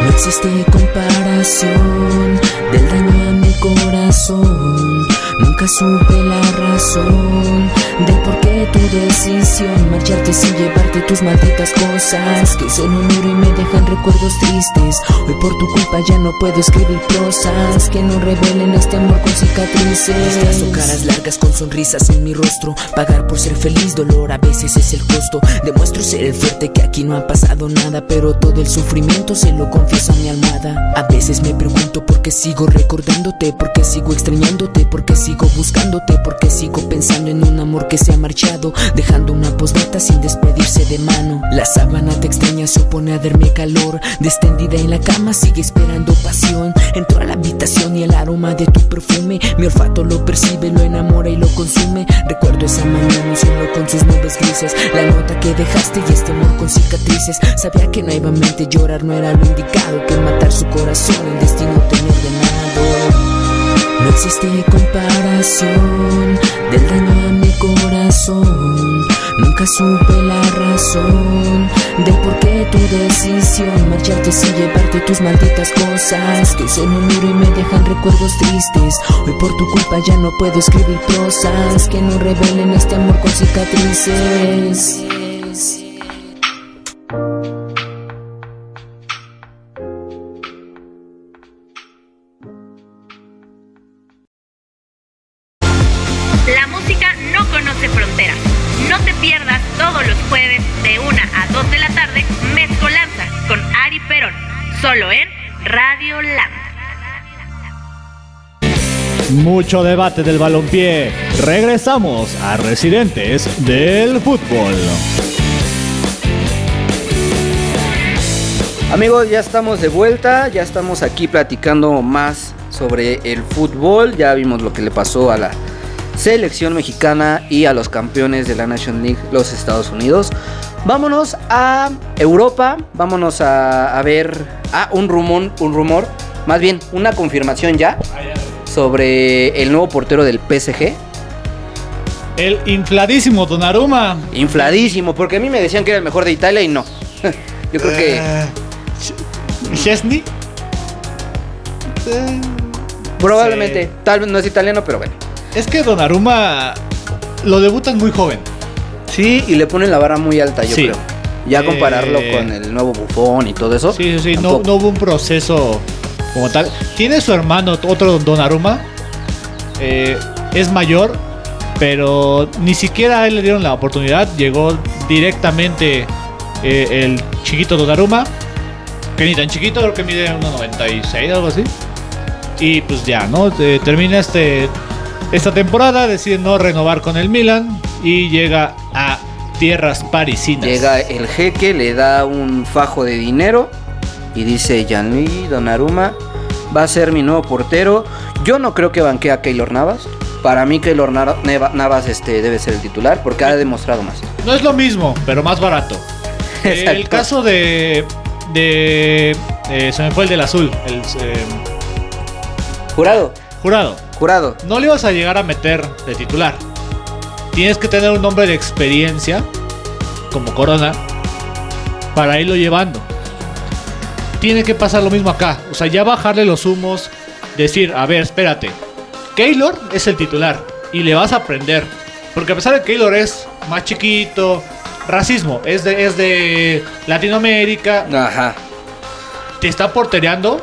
No existe comparación del daño a mi corazón. Nunca supe la razón del por qué tu decisión marcharte sin llevarte tus malditas cosas que solo miro y me dejan recuerdos tristes. Hoy por tu culpa ya no puedo escribir prosas que no revelen este amor con cicatrices. Disfrazo caras largas con sonrisas en mi rostro. Pagar por ser feliz, dolor a veces es el costo. Demuestro ser el fuerte que aquí no ha pasado nada, pero todo el sufrimiento se lo confieso a mi almohada. A veces me pregunto por qué sigo recordándote, por qué sigo extrañándote, por qué sigo buscándote, por qué sigo pensando en un amor que se ha marchado, dejando una postdata sin despedirse de mano. La sábana te extraña, se opone a darme calor. Destendida en la cama, sigue esperando pasión. Entró a la habitación y el aroma de tu perfume, mi olfato lo percibe, lo enamora y lo consume. Recuerdo esa mañana cielo con sus nubes grises, la nota que dejaste y este amor con cicatrices. Sabía que nuevamente llorar no era lo indicado, que matar su corazón el destino tenía ordenado. No existe comparación del daño a mi corazón. Nunca supe la razón del por qué tu decisión marcharte sin llevarte tus malditas cosas que solo miro y me dejan recuerdos tristes. Hoy por tu culpa ya no puedo escribir prosas que no revelen este amor con cicatrices. Mucho debate del balompié. Regresamos a Residentes del Fútbol. Amigos, ya estamos de vuelta, ya estamos aquí platicando más sobre el fútbol, ya vimos lo que le pasó a la selección mexicana y a los campeones de la Nation League, los Estados Unidos. Vámonos a Europa, vámonos a, a ver a un rumor, un rumor, más bien una confirmación ya sobre el nuevo portero del PSG. El infladísimo Donnarumma. Infladísimo, porque a mí me decían que era el mejor de Italia y no. Yo creo que Eh, Ch- Chesney. Eh, probablemente, sí. tal vez no es italiano, pero bueno. Es que Donnarumma lo debutan muy joven. Sí, y le ponen la vara muy alta, yo Sí. creo. Ya Eh, compararlo con el nuevo bufón y todo eso. Sí, sí, sí. No hubo un proceso como tal. Tiene su hermano, otro Donnarumma. Eh, es mayor, pero ni siquiera a él le dieron la oportunidad. Llegó directamente eh, el chiquito Donnarumma. Que ni tan chiquito, creo que mide 1.96 algo así. Y pues ya, ¿no? Eh, termina este, esta temporada, decide no renovar con el Milan y llega a tierras parisinas. Llega el jeque, le da un fajo de dinero y dice Gianluigi Donnarumma va a ser mi nuevo portero. Yo no creo que banquee a Keylor Navas. Para mí Keylor Navas este, debe ser el titular porque ha demostrado más. No es lo mismo, pero más barato. El Exacto. caso de. de. eh, se me fue el del azul, el eh, Jurado, jurado. jurado. No le ibas a llegar a meter de titular. Tienes que tener un nombre de experiencia, como Corona, para irlo llevando. Tiene que pasar lo mismo acá. O sea, ya bajarle los humos, decir, a ver, espérate. Keylor es el titular y le vas a aprender. Porque a pesar de que Keylor es más chiquito, racismo, es de, es de Latinoamérica, Ajá. te está portereando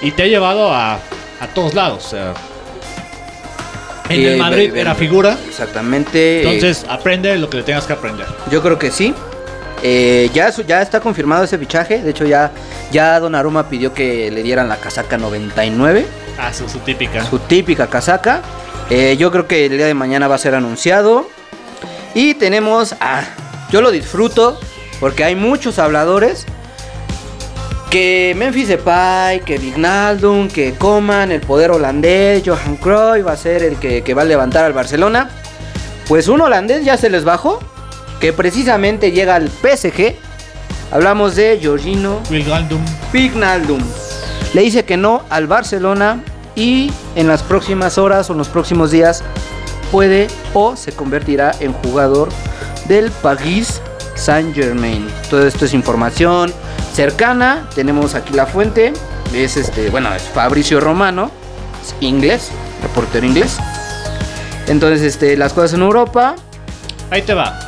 y te ha llevado a, a todos lados. O sea, en el Madrid ve- era figura. Exactamente. Entonces, aprende lo que le tengas que aprender. Yo creo que sí. Eh, ya, está confirmado ese fichaje. De hecho, ya, ya Donnarumma pidió que le dieran la casaca 99. Ah, su, su típica. Su típica casaca. Eh, yo creo que el día de mañana va a ser anunciado. Y tenemos a... Yo lo disfruto porque hay muchos habladores. Que Memphis Depay, que Vignaldum, que Coman, el poder holandés, Johan Cruyff va a ser el que, que va a levantar al Barcelona. Pues un holandés ya se les bajó, que precisamente llega al PSG. Hablamos de Jorginho Wilgaldum. Vignaldum. Le dice que no al Barcelona y en las próximas horas o en los próximos días puede o se convertirá en jugador del Paris Saint Germain. Todo esto es información cercana. Tenemos aquí la fuente. Es este, bueno, es Fabricio Romano, es inglés, reportero inglés. Entonces, este, las cosas en Europa. Ahí te va.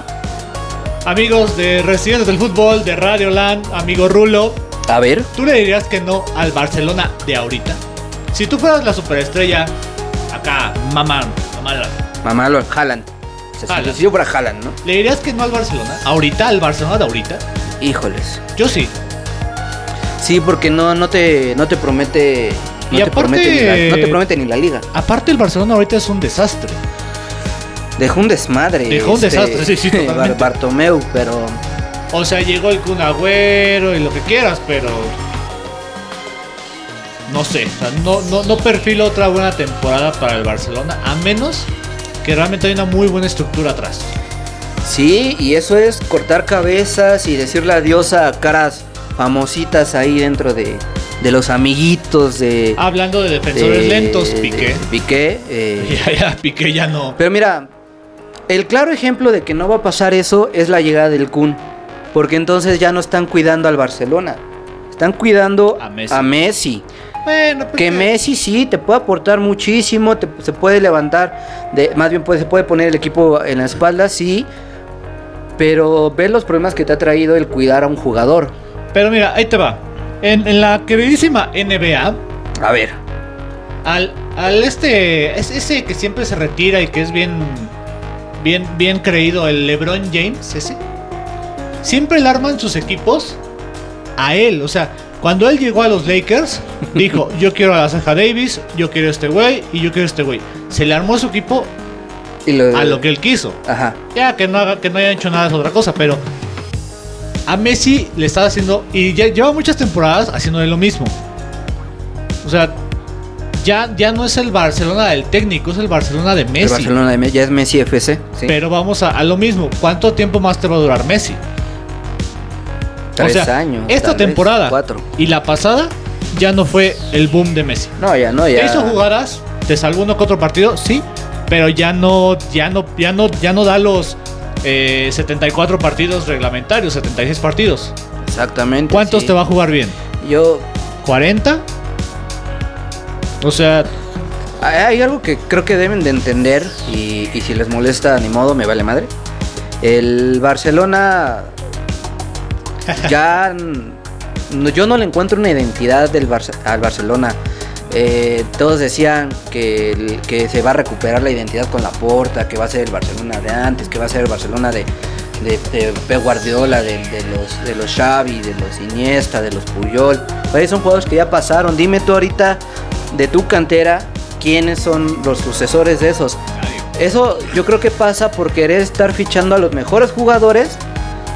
Amigos de Residentes del Fútbol, de Radio Land, amigo Rulo, A ver, ¿tú le dirías que no al Barcelona de ahorita? Si tú fueras la superestrella, acá, mamá, mamá, mamá lo Haaland. O sea, Haaland. Si yo fuera Haaland, ¿no? ¿le dirías que no al Barcelona? ¿Ahorita? ¿Al Barcelona de ahorita? Híjoles. Yo sí. Sí, porque no, no te, no te promete. No Y te, aparte- promete ni la, no te promete ni la liga. Aparte, el Barcelona ahorita es un desastre. Dejó un desmadre. este, Dejó un desastre, sí, sí, Bar- totalmente. Bartomeu, pero. O sea, llegó el Kun Agüero y lo que quieras, pero. No sé, o sea, no, no, no perfilo otra buena temporada para el Barcelona, a menos que realmente hay una muy buena estructura atrás. Sí, y eso es cortar cabezas y decirle adiós a caras famositas ahí dentro de, de los amiguitos de. Hablando de defensores de- lentos, de- Piqué. Piqué. eh, Ya, ya, Piqué ya no. Pero mira, el claro ejemplo de que no va a pasar eso es la llegada del Kun. Porque entonces ya no están cuidando al Barcelona. Están cuidando A Messi. A Messi. Bueno, pues Que Messi sí te puede aportar muchísimo, te- se puede levantar, de, más bien puede, se puede poner el equipo en la espalda, sí. Pero ve los problemas que te ha traído el cuidar a un jugador. Pero mira, ahí te va. En, en la queridísima NBA, A ver, al, al este, es ese que siempre se retira y que es bien, bien, bien creído, el LeBron James, ese, siempre le arman sus equipos a él. O sea, cuando él llegó a los Lakers, dijo, yo quiero a la Ceja Davis, yo quiero a este güey y yo quiero a este güey. Se le armó su equipo y lo, a lo que él quiso. Ajá. Ya que no, haga, que no haya hecho nada es otra cosa, pero a Messi le está haciendo, y ya lleva muchas temporadas haciendo de lo mismo. O sea, ya, ya no es el Barcelona del técnico, es el Barcelona de El Messi. Barcelona de Me- ya es Messi FC. ¿sí? Pero vamos a, a lo mismo. ¿Cuánto tiempo más te va a durar Messi? Tres o sea, años. esta vez, temporada cuatro. y la pasada ya no fue el boom de Messi. No, ya no, ya. Te hizo jugadas, te salvó uno que otro partido, sí, pero ya no, ya no, ya no, ya no da los eh, 74 partidos reglamentarios, 76 partidos. Exactamente. ¿Cuántos sí. te va a jugar bien? Yo. ¿40? O sea, Hay algo que creo que deben de entender y, si les molesta, ni modo, me vale madre. El Barcelona ya no- yo no le encuentro una identidad al Barcelona. Eh, todos decían que, se va a recuperar la identidad con la porta, que va a ser el Barcelona de antes, que va a ser el Barcelona de, de, de Guardiola, de, los de los Xavi, de los Iniesta, de los Puyol. Pero son jugadores que ya pasaron. Dime tú ahorita de tu cantera quiénes son los sucesores de esos. Eso yo creo que pasa por querer estar fichando a los mejores jugadores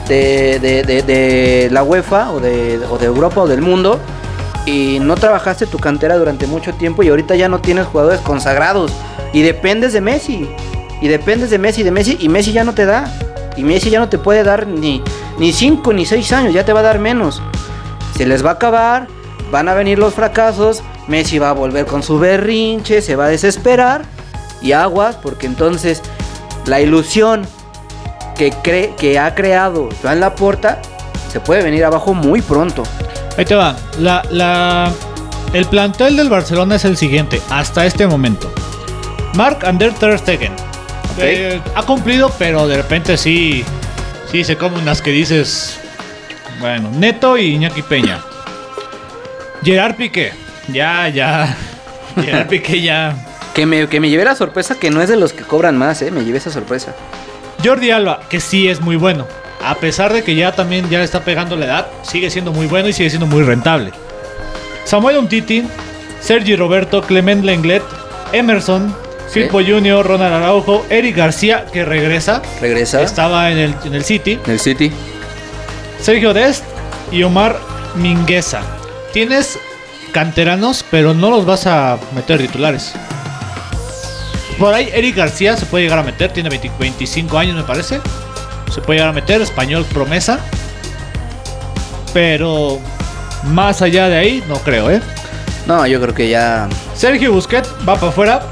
de, de- de- la UEFA o de, o de Europa o del mundo y no trabajaste tu cantera durante mucho tiempo y ahorita ya no tienes jugadores consagrados. Y dependes de Messi y dependes de Messi de Messi y Messi ya no te da. Y Messi ya no te puede dar ni ni 5 ni 6 años ya te va a dar menos. Se les va a acabar van a venir los fracasos Messi va a volver con su berrinche se va a desesperar y aguas porque entonces la ilusión que cree que ha creado Joan Laporta se puede venir abajo muy pronto. Ahí te va. La, la- el plantel del Barcelona es el siguiente, hasta este momento. Mark Ander Ter Stegen. Eh, ha cumplido, pero de repente sí, sí se come unas que dices, bueno, Neto y Iñaki Peña. Gerard Piqué. Ya, ya. Gerard Piqué ya. Que me, que me llevé la sorpresa que no es de los que cobran más, ¿eh? Me llevé esa sorpresa. Jordi Alba, que sí es muy bueno. A pesar de que ya también ya le está pegando la edad, sigue siendo muy bueno y sigue siendo muy rentable. Samuel Umtiti, Sergi Roberto, Clement Lenglet, Emerson, Sí. Firpo Junior, Ronald Araujo, Eric García, que regresa. Regresa Estaba en el, en el City. en el City. Sergio Dest y Omar Mingueza. Tienes canteranos, pero no los vas a meter titulares. Por ahí Eric García se puede llegar a meter, tiene 20 25 años me parece. Se puede llegar a meter, español promesa. Pero más allá de ahí, no creo, ¿eh? No, yo creo que ya. Sergio Busquets va para afuera.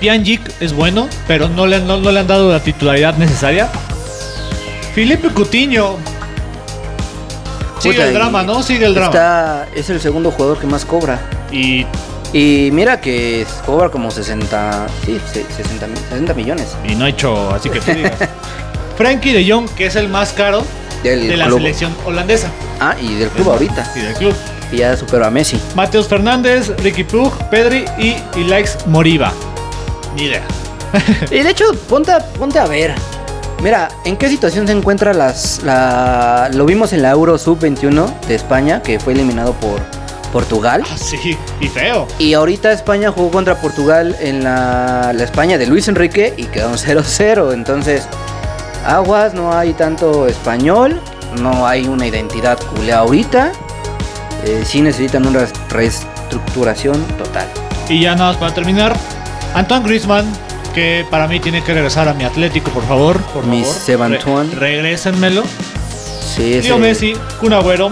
Pjanic es bueno, pero no le, no- no le han dado la titularidad necesaria. Felipe Coutinho. Sigue Puta, el drama, ¿no? Sigue el drama. Está, es el segundo jugador que más cobra. Y, Y mira que cobra como 60. Sí, se- 60, mi- 60 millones. y no ha hecho, así que tú digas. Frankie de Jong, que es el más caro Del de la club. selección holandesa. Ah, y del club ahorita. Y del club. Y ya superó a Messi. Mateus Fernández, Ricky Pug, Pedri y Ilaix Moriba. Ni idea. Y de hecho, ponte ponte a ver. Mira, ¿en qué situación se encuentra las, la... Lo vimos en la Euro Sub-21 de España, que fue eliminado por Portugal. Sí, y feo. Y ahorita España jugó contra Portugal en la, la España de Luis Enrique y quedó 0-0. Entonces, aguas, no hay tanto español, no hay una identidad culé ahorita. Eh, sí necesitan una reestructuración total. Y ya nada más para terminar. Antoine Griezmann, que para mí tiene que regresar a mi Atlético, por favor. Por Mi. Sebantuan. Re- regrésenmelo. Sí, Leo Messi, Kun Agüero,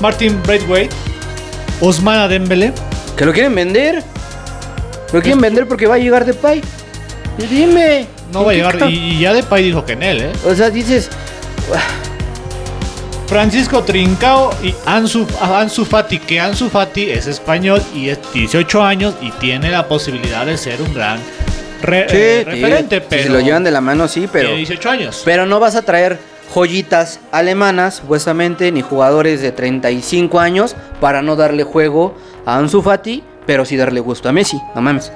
Martin Braithwaite, Osmana Dembele. ¿Que lo quieren vender? ¿Lo quieren vender porque va a llegar de Pay? Dime. No va a ¿en qué llegar. Y, y ya Depay dijo que en él, ¿eh? O sea, dices, Francisco Trincao y Ansu, Ansu Fati, que Ansu Fati es español y es 18 años y tiene la posibilidad de ser un gran re- sí, eh, referente, si pero se lo llevan de la mano, sí, pero... tiene 18 años. Pero no vas a traer joyitas alemanas, supuestamente, ni jugadores de 35 años para no darle juego a Ansu Fati, pero sí darle gusto a Messi, no mames.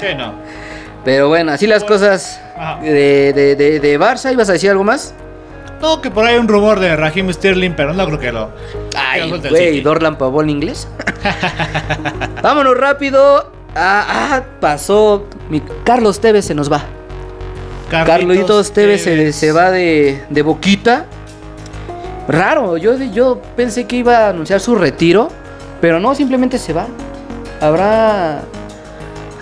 Sí, no. Pero bueno, así las cosas de, de, de, de Barça. ¿Ibas a decir algo más? No, que por ahí hay un rumor de Raheem Sterling, pero no creo que lo. Ay, güey. Dorlan Pavón inglés. Vámonos rápido. Ah, ah, pasó. Mi Carlos Tevez se nos va. Carlitos Tevez se, se va de, de boquita. Raro, yo, yo pensé que iba a anunciar su retiro, pero no, simplemente se va. ¿Habrá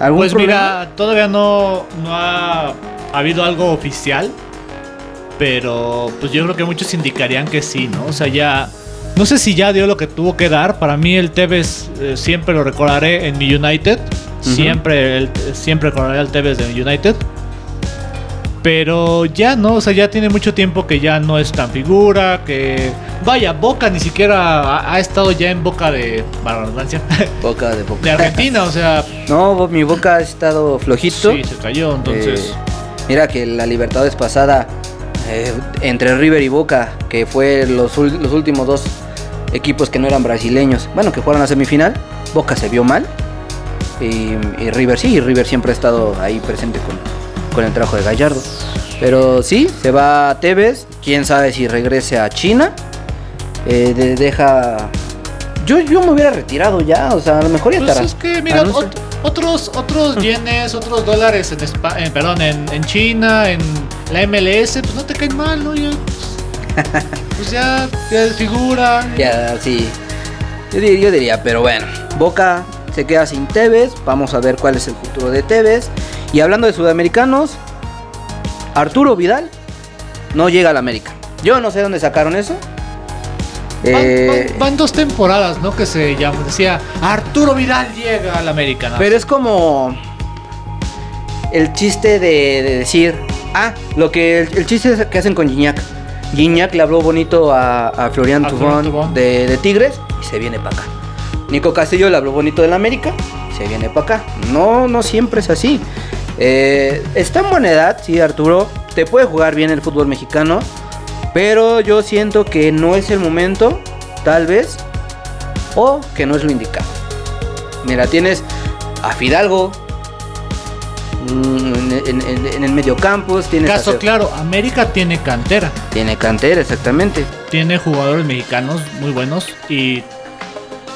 algún Pues problema? mira, todavía no, no ha habido algo oficial. Pero pues yo creo que muchos indicarían que sí, ¿no? O sea, ya. No sé si ya dio lo que tuvo que dar. Para mí el Tevez eh, siempre lo recordaré en mi United. Siempre, el- siempre recordaré al Tevez de United. Pero ya no, o sea, ya tiene mucho tiempo que ya no es tan figura, que... Vaya, Boca ni siquiera ha, ha estado ya en boca de... Para la redundancia, Boca de boca. de Argentina, o sea... No, mi boca ha estado flojito. Sí, se cayó, entonces... Eh, mira que la Libertadores pasada, eh, entre River y Boca, que fue los, los últimos dos equipos que no eran brasileños, bueno, que fueron a semifinal, Boca se vio mal. Y, y River sí, y River siempre ha estado ahí presente con, con el trabajo de Gallardo. Pero sí, se va a Tevez, quién sabe si regrese a China. Eh, de- deja... Yo, yo me hubiera retirado ya, o sea, a lo mejor ya Pues estará. es que, mira, ot- otros, otros yenes, otros dólares en, Espa- en- perdón, en, en China, en la MLS, pues no te caen mal, ¿no? Ya, pues, Pues ya, ya es figura. Ya, sí. Yo diría, yo diría, pero bueno. Boca se queda sin Tevez. Vamos a ver cuál es el futuro de Tevez. Y hablando de sudamericanos, Arturo Vidal no llega al América. Yo no sé dónde sacaron eso. Van, Eh, van- van dos temporadas, ¿no? Que se llama, decía Arturo Vidal llega al América. ¿no? Pero es como el chiste de, de decir, ah, lo que el, el chiste que hacen con Gignac. Gignac le habló bonito a, a Florian A Tubón Florian Thauvin. de, de Tigres y se viene para acá. Nico Castillo le habló bonito del América y se viene para acá. No, no siempre es así. Eh, está en buena edad, sí, Arturo. Te puede jugar bien el fútbol mexicano. Pero yo siento que no es el momento, tal vez. O que no es lo indicado. Mira, tienes a Fidalgo. mm, En, en- en- en el mediocampo tienes Caso claro, América tiene cantera. Tiene cantera, exactamente. Tiene jugadores mexicanos muy buenos. Y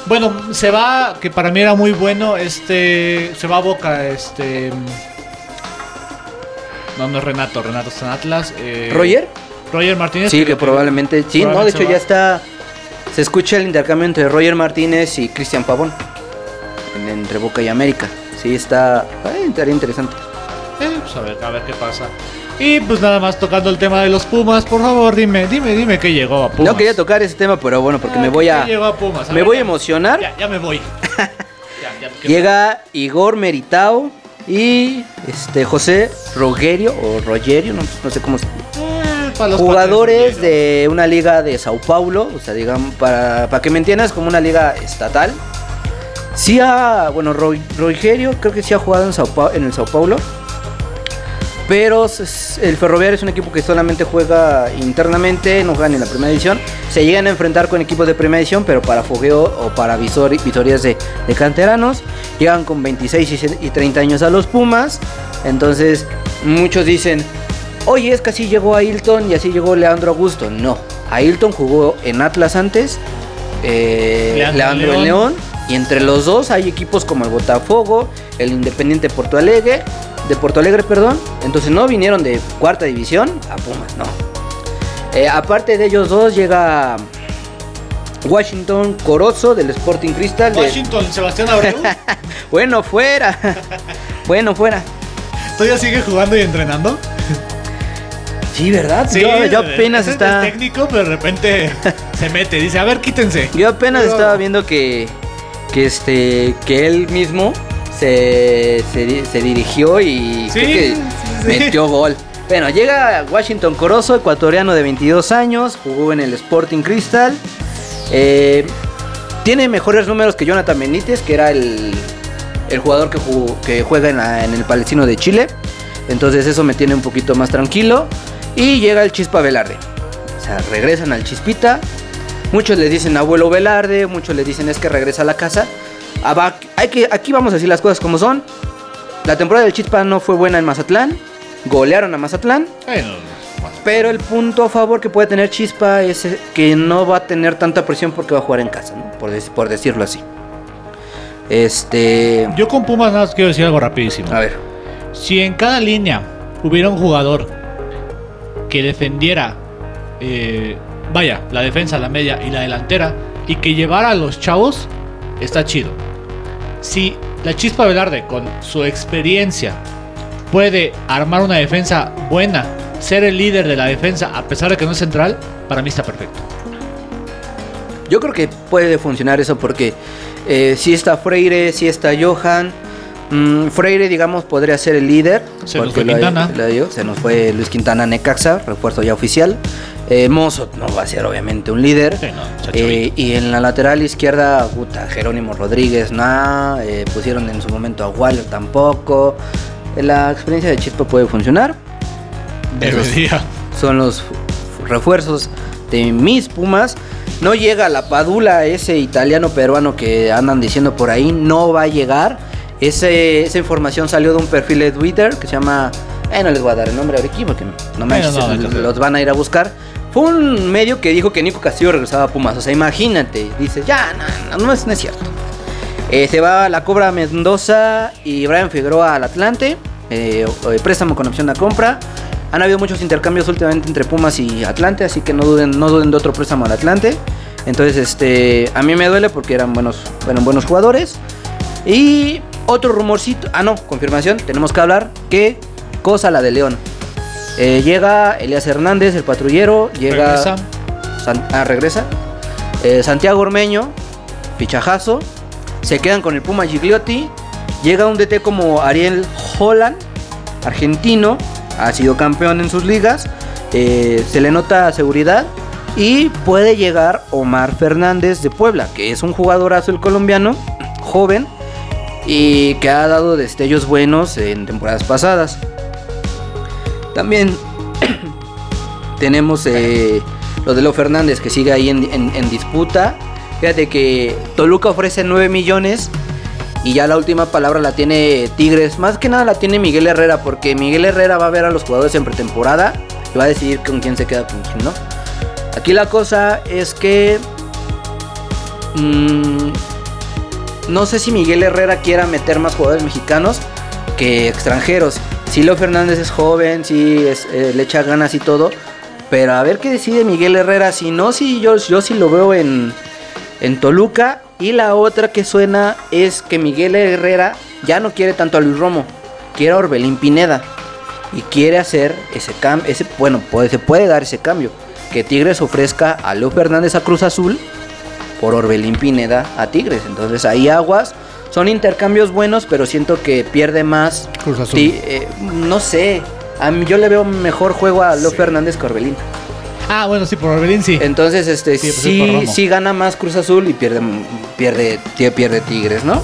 bueno, se va, que para mí era muy bueno, este, se va a Boca, este... No, no es Renato, Renato está en Atlas. eh, ¿Roger? Roger Martínez. Sí, que probablemente. Sí, no, de hecho ya está. Se escucha el intercambio entre Roger Martínez y Cristian Pavón. en- Entre Boca y América. Sí, está. ay, estaría interesante. Eh, pues a ver, a ver qué pasa. Y pues nada más tocando el tema de los Pumas, por favor, dime, dime, dime qué llegó a Pumas. No quería tocar ese tema, pero bueno, porque Ah, me voy ¿qué a. llegó a Pumas? Me ver, voy a emocionar. Ya, ya me voy. Ya, ya, ¿qué Llega Igor Meritao y este José Rogerio o Rogerio, no, no sé cómo se Eh, Jugadores de una liga de Sao Paulo, o sea, digamos, para, para que me entiendas, como una liga estatal. Sí ha, bueno, Ro- Rogerio creo que sí ha jugado en, Sao Pa- en el Sao Paulo. Pero el Ferroviario es un equipo que solamente juega internamente, no juega ni en la primera edición. Se llegan a enfrentar con equipos de primera edición, pero para fogueo o para vitorias de, de canteranos. Llegan con 26 y se- y 30 años a los Pumas. Entonces, muchos dicen, oye, es que así llegó Ailton y así llegó Leandro Augusto. No, Ailton jugó en Atlas antes, eh, Leandro Leandro, León. en León. Y entre los dos hay equipos como el Botafogo, el Independiente Porto Alegre, de Porto Alegre, perdón. Entonces no vinieron de cuarta división a Pumas, no. Eh, aparte de ellos dos llega Washington Corozo del Sporting Cristal. de- Washington, Sebastián Abreu. Bueno, fuera. bueno, fuera. ¿Todavía sigue jugando y entrenando? Sí, ¿verdad? Sí, yo, yo apenas ese es técnico, pero de repente se mete, dice, a ver, quítense. Yo apenas Pero- estaba viendo que, que este que él mismo se, se, di- se dirigió y Sí, creo que sí, sí. metió gol. Bueno, llega Washington Corozo, ecuatoriano de 22 años, jugó en el Sporting Cristal. Eh, tiene mejores números que Jonathan Benítez, que era el, el jugador que, jugó- que juega en, la- en el Palestino de Chile. Entonces eso me tiene un poquito más tranquilo. Y llega el Chispa Velarde. O sea, regresan al Chispita. Muchos le dicen abuelo Velarde, muchos le dicen es que regresa a la casa. Ah, hay que, aquí vamos a decir las cosas como son. La temporada del Chispa no fue buena en Mazatlán. Golearon a Mazatlán. Pero el punto a favor que puede tener Chispa es eh, que no va a tener tanta presión porque va a jugar en casa, ¿no? por, dec- por decirlo así. Este. yo con Pumas nada más quiero decir algo rapidísimo. A ver. Si en cada línea hubiera un jugador que defendiera, eh, vaya, la defensa, la media y la delantera, y que llevara a los chavos, está chido. Si la Chispa Velarde, con su experiencia, puede armar una defensa buena, ser el líder de la defensa, a pesar de que no es central, para mí está perfecto. Yo creo que puede funcionar eso porque eh, si está Freire, si está Johan. Mm, Freire, digamos, podría ser el líder. Se nos fue lo- Quintana. lo dio, se nos fue Luis Quintana Necaxa, refuerzo ya oficial. Eh, Mozo no va a ser obviamente un líder. Sí, no, está Eh, y en la lateral izquierda, puta, Jerónimo Rodríguez, nada. eh, pusieron en su momento a Waller tampoco. La experiencia de Chispa puede funcionar. Esos Debería. son los refuerzos de mis Pumas. No llega la Padula, ese italiano peruano que andan diciendo por ahí, no va a llegar. Ese- esa información salió de un perfil de Twitter que se llama. Eh, no les voy a dar el nombre ahora aquí porque no me Bueno, no, los van a ir a buscar. Fue un medio que dijo que Nico Castillo regresaba a Pumas. O sea, imagínate. Dice, ya, no, no, no es, no es cierto. Eh, se va la Cobra Mendoza y Brian Figueroa al Atlante. eh, eh, préstamo con opción de compra. Han habido muchos intercambios últimamente entre Pumas y Atlante, así que no duden, no duden de otro préstamo al Atlante. Entonces, este, a mí me duele porque eran buenos, eran buenos jugadores. Y otro rumorcito, ah no, confirmación, tenemos que hablar que cosa la de León. Eh, llega Elías Hernández, el patrullero, llega... Regresa. San- ah, regresa. Eh, Santiago Ormeño, fichajazo. Se quedan con el Puma Gigliotti. Llega un DT como Ariel Holland, argentino. Ha sido campeón en sus ligas. Eh, se le nota seguridad. Y puede llegar Omar Fernández de Puebla, que es un jugadorazo el colombiano, joven. Y que ha dado destellos buenos en temporadas pasadas. También tenemos eh, lo de Leo Fernández que sigue ahí en, disputa. Fíjate que Toluca ofrece 9 millones y ya la última palabra la tiene Tigres. Más que nada la tiene Miguel Herrera porque Miguel Herrera va a ver a los jugadores en pretemporada y va a decidir con quién se queda con quién no. Aquí la cosa es que... mm, no sé si Miguel Herrera quiera meter más jugadores mexicanos que extranjeros. Si Leo Fernández es joven, si eh, le echa ganas y todo. Pero a ver qué decide Miguel Herrera. Si no, si yo, sí lo veo en, en Toluca. Y la otra que suena es que Miguel Herrera ya no quiere tanto a Luis Romo. Quiere a Orbelín Pineda. Y quiere hacer ese cambio. Ese, bueno, puede, se puede dar ese cambio. Que Tigres ofrezca a Leo Fernández a Cruz Azul por Orbelín Pineda a Tigres. Entonces ahí aguas. Son intercambios buenos, pero siento que pierde más. Cruz Azul. Eh, no sé. A mí yo le veo mejor juego a Leo Fernández que Orbelín. Ah, bueno, sí, por Orbelín sí. Entonces, este, Sí, sí, pues sí gana más Cruz Azul y pierde, pierde, pierde Tigres, ¿no?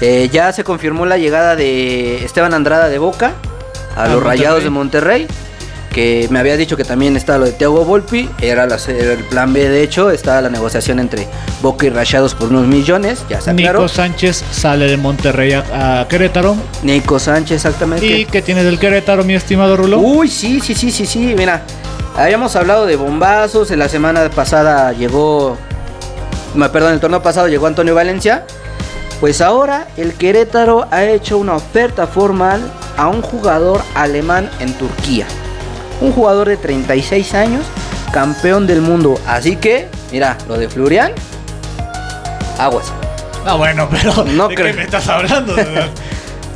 Eh, ya se confirmó la llegada de Esteban Andrada de Boca a, A los Monterrey. Rayados de Monterrey. Que me había dicho que también está lo de Thiago Volpi. Era, la- era el plan B, de hecho. Estaba la negociación entre Boca y Rayados por unos millones. Ya se aclaró. Nico Sánchez sale de Monterrey a, a Querétaro. Nico Sánchez, exactamente. ¿Y qué tienes del Querétaro, mi estimado Rulo? Uy, sí, sí, sí, sí, sí. Mira, habíamos hablado de bombazos. En la semana pasada llegó. Perdón, el torneo pasado llegó Antonio Valencia. Pues ahora el Querétaro ha hecho una oferta formal a un jugador alemán en Turquía. Un jugador de 36 años, campeón del mundo. Así que, mira, lo de Florian, aguas. Ah, bueno, pero No ¿de creo. qué me estás hablando?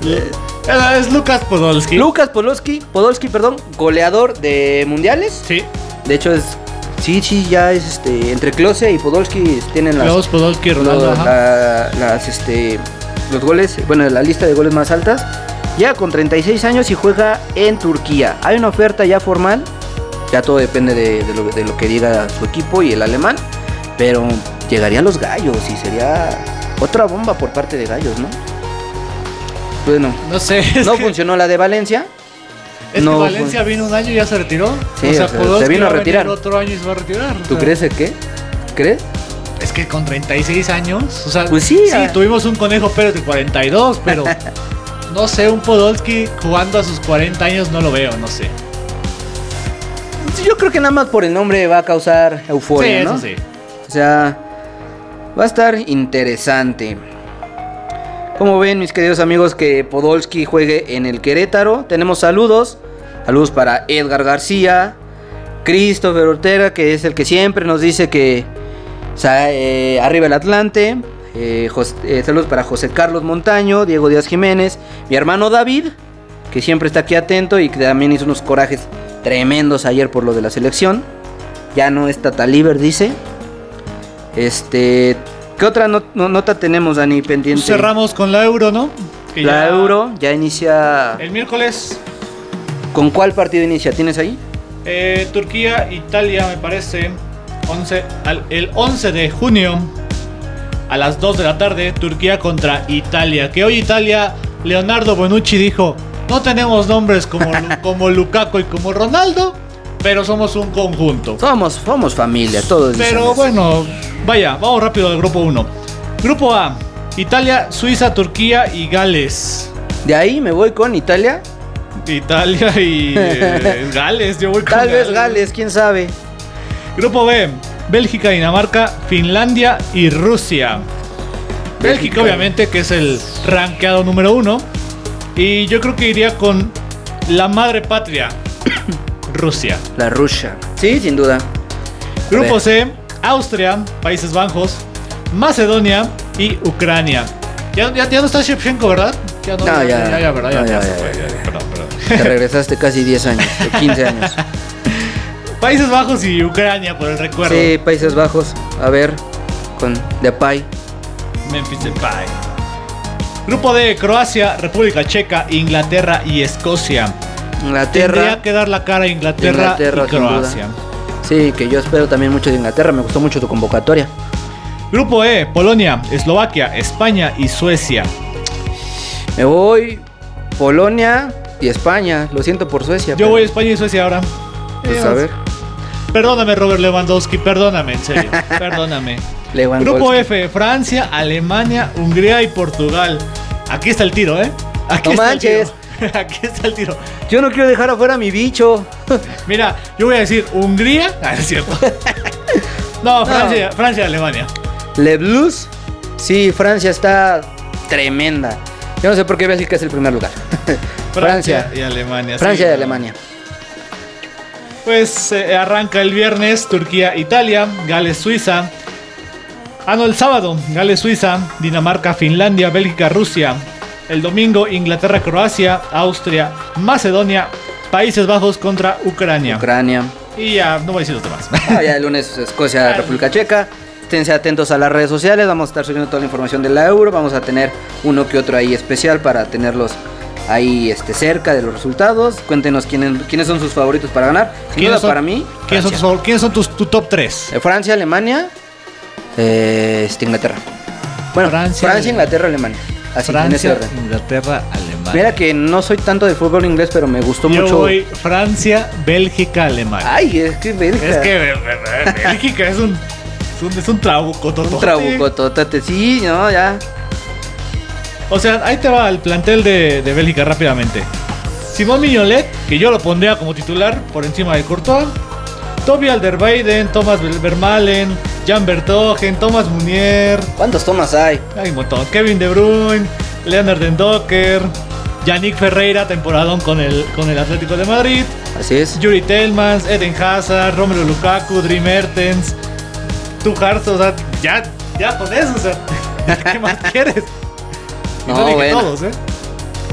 Eh, es Lucas Podolski. Lucas Podolski, Podolski, perdón, goleador de mundiales. Sí, De hecho es sí, sí, ya es este entre Klose y Podolski tienen las Klaus Podolski, Ronaldo. la- las este los goles, bueno, la lista de goles más altas. Ya con 36 años y juega en Turquía. Hay una oferta ya formal. Ya todo depende de, de lo, de lo que diga su equipo y el alemán. Pero llegarían los gallos y sería otra bomba por parte de gallos, ¿no? Bueno, No sé. No que, funcionó la de Valencia. es no que Valencia vino un año y ya se retiró. Sí, o sea, o sea, Podolski se vino a va retirar. otro año y se va a retirar. o ¿Tú sea, crees el qué? ¿Crees? Es que con 36 años, o sea, Pues sí, ah. tuvimos un conejo Pérez de 42, pero no sé, un Podolski jugando a sus 40 años no lo veo, no sé. Yo creo que nada más por el nombre va a causar euforia, sí, ¿no? eso sí. O sea, va a estar interesante. Como ven, mis queridos amigos, que Podolski juegue en el Querétaro. Tenemos saludos. Saludos para Edgar García, Christopher Ortega, que es el que siempre nos dice que eh, arriba el Atlante. Eh, eh, saludos para José Carlos Montaño, Diego Díaz Jiménez, mi hermano David, que siempre está aquí atento y que también hizo unos corajes tremendos ayer por lo de la selección. Ya no está Taliber, dice. Este, ¿qué otra no- no- nota tenemos, Dani, pendiente? Cerramos con la Euro, ¿no? Que La ya- Euro ya inicia. El miércoles, ¿Con cuál partido inicia? ¿Tienes ahí? eh, Turquía, Italia, me parece. 11, al- el 11 de junio a las 2 de la tarde, Turquía contra Italia. Que hoy Italia, Leonardo Bonucci dijo: No tenemos nombres como, como Lukaku y como Ronaldo, pero somos un conjunto. Somos, somos familia, todos. Pero bueno, vaya, vamos rápido al grupo 1. Grupo A: Italia, Suiza, Turquía y Gales. De ahí me voy con Italia. Italia y eh, Gales, yo voy con Tal vez Gales, quién sabe. Grupo B: Bélgica, Dinamarca, Finlandia y Rusia. Bélgica, Bélgica. obviamente, que es el rankeado número uno. Y yo creo que iría con la madre patria, Rusia. La Rusia. Sí, sin duda. Grupo. C, Austria, Países Bajos, Macedonia y Ucrania. Ya, ya, ya no está Shevchenko, ¿verdad? Ya No, ya. ya, ya, ¿verdad? Ya, No, ya ya, ya, ya, ya, ya. Perdón, perdón. Te regresaste casi 10 años, o 15 años. Países Bajos y Ucrania, por el recuerdo. Sí, Países Bajos. A ver, con Depay. Memphis Depay. Grupo D, Croacia, República Checa, Inglaterra y Escocia. Inglaterra. Tendría que dar la cara a Inglaterra, Inglaterra, y. Croacia. Sí, que yo espero también mucho de Inglaterra. Me gustó mucho tu convocatoria. Grupo E, Polonia, Eslovaquia, España y Suecia. Me voy Polonia y España. Lo siento por Suecia. Yo pero, voy a España y Suecia ahora. Pues a ver. Perdóname, Robert Lewandowski, perdóname, en serio. perdóname. Lewandowski. Grupo F, Francia, Alemania, Hungría y Portugal. Aquí está el tiro, ¿eh? Aquí No está manches. el tiro. Aquí está el tiro. Yo no quiero dejar afuera a mi bicho. Mira, yo voy a decir Hungría. Ah, es cierto. No, Francia, Francia, Alemania. Le Blues. Sí, Francia está tremenda. Yo no sé por qué Bélgica es el primer lugar. Francia. y Alemania. Francia sí. y Alemania. Pues eh, arranca el viernes Turquía, Italia, Gales, Suiza. Ah, no, el sábado, Gales, Suiza, Dinamarca, Finlandia, Bélgica, Rusia. El domingo, Inglaterra, Croacia, Austria, Macedonia, Países Bajos contra Ucrania. Ucrania. Y ya, no voy a decir los demás. Ah, ya el lunes Escocia, República Checa. Esténse atentos a las redes sociales. Vamos a estar subiendo toda la información de la Euro. Vamos a tener uno que otro ahí especial para tenerlos ahí este, cerca de los resultados. Cuéntenos quiénes, quiénes son sus favoritos para ganar. Sin ¿Quiénes duda, son- para mí, ¿Quiénes son, tus, quiénes son tus tu top 3? Eh, Francia, Alemania, eh, este, Inglaterra. Bueno, Francia, Francia, Inglaterra, Alemania. Así, en ese Francia, orden. Inglaterra, Alemania. Mira que no soy tanto de fútbol inglés, pero me gustó Yo mucho. voy Francia, Bélgica, Alemania. Ay, es que Bélgica. Es que eh, Bélgica es un, es un, es un trabuco, Un trabucototote, sí, no, ya. O sea, ahí te va el plantel de, de Bélgica rápidamente. Simón Mignolet, que yo lo pondría como titular por encima de Courtois. Toby Alderweireld, Thomas Ver- Vermaelen, Jan Bertogen, Thomas Munier. ¿Cuántos tomas hay? Hay un montón. Kevin De Bruyne, Leonard Docker, Yannick Ferreira, temporadón con el, con el Atlético de Madrid. Así es. Yuri Tellmans, Eden Hazard, Romelu Lukaku, Dream Mertens, Tu o sea, ya, ya con eso, o sea, ¿qué más quieres? Y No, no dije bueno. todos, ¿eh?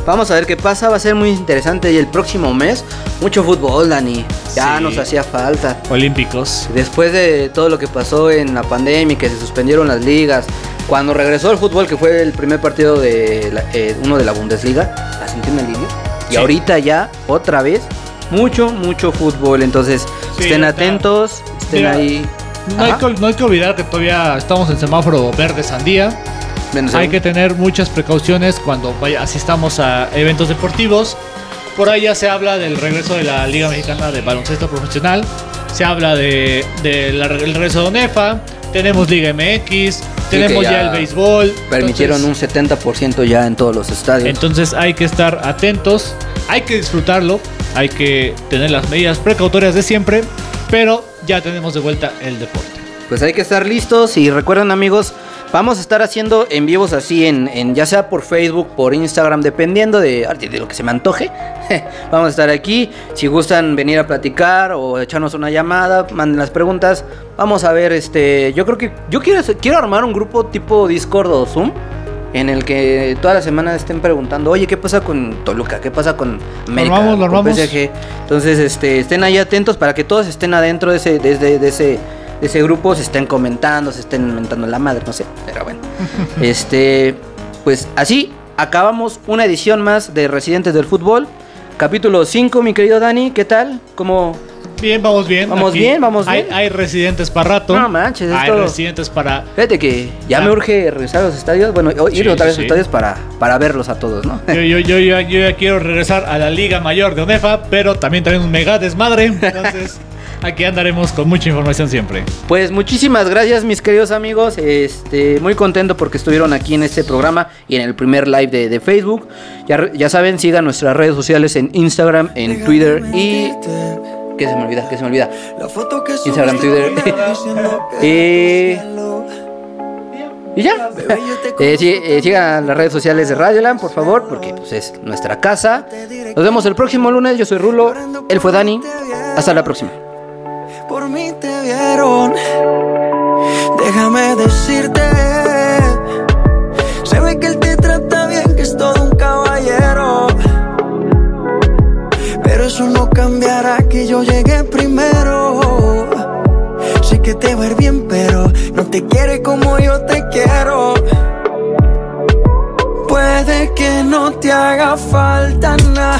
Vamos a ver qué pasa, va a ser muy interesante. Y el próximo mes, mucho fútbol, Dani. Ya Sí. nos hacía falta. Olímpicos. Después de todo lo que pasó en la pandemia, que se suspendieron las ligas, cuando regresó el fútbol, que fue el primer partido de la- eh, uno de la Bundesliga, en línea. Y Sí. ahorita ya, otra vez, mucho, mucho fútbol. Entonces, Sí, estén atentos, estén Mira, ahí. No hay, que, no hay que olvidar que todavía estamos en semáforo verde sandía. Venezuela. Hay que tener muchas precauciones cuando vaya, asistamos a eventos deportivos. Por ahí ya se habla del regreso de la Liga Mexicana de Baloncesto Profesional. Se habla de, de el regreso de ONEFA. Tenemos Liga MX. tenemos ya, ya el béisbol. Permitieron entonces, un 70% ya en todos los estadios. Entonces hay que estar atentos. Hay que disfrutarlo. Hay que tener las medidas precautorias de siempre. Pero ya tenemos de vuelta el deporte. Pues hay que estar listos y recuerden amigos, vamos a estar haciendo en vivos así en, en ya sea por Facebook, por Instagram, dependiendo de, de lo que se me antoje. vamos a estar aquí. Si gustan venir a platicar o echarnos una llamada, manden las preguntas. Vamos a ver, este, yo creo que yo quiero quiero armar un grupo tipo Discord o Zoom. En el que toda la semana estén preguntando, oye, ¿qué pasa con Toluca? ¿Qué pasa con América? armamos, lo armamos. PSG?" Entonces, este, estén ahí atentos para que todos estén adentro de ese, de, de- de ese, de ese grupo, se estén comentando, se estén inventando la madre, no sé, pero bueno. este, pues así acabamos una edición más de Residentes del Fútbol. Capítulo 5, mi querido Dani, ¿qué tal? ¿Cómo? Bien, vamos bien. Vamos bien, vamos hay, bien. Hay residentes para rato. No manches, Hay esto- residentes para. Fíjate que ya Ah. me urge regresar a los estadios, bueno, ir Sí, otra sí, vez a los estadios para, para verlos a todos, ¿no? Yo, yo, yo, yo, yo ya quiero regresar a la Liga Mayor de ONEFA, pero también tenemos un mega desmadre. Entonces, aquí andaremos con mucha información siempre. Pues muchísimas gracias mis queridos amigos, este, muy contento porque estuvieron aquí en este programa y en el primer live de, de Facebook. Ya, ya saben, sigan nuestras redes sociales en Instagram, en Twitter y... ¿Qué se me olvida? ¿Qué se me olvida? La foto que Instagram, Twitter. que cielo. Y ya. Eh, sí, eh, sigan las redes sociales de Radioland, por favor, porque pues, es nuestra casa. Nos vemos el próximo lunes. Yo soy Rulo. Él fue Dani. Hasta la próxima. Por mí te vieron. Déjame decirte. Se ve que él te trata bien, que es todo un caballero. Pero eso no cambiará que yo llegué primero. Sé que te va bien, pero no te quiere como yo te quiero. Puede que no te haga falta nada,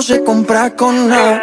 no se compra con nada.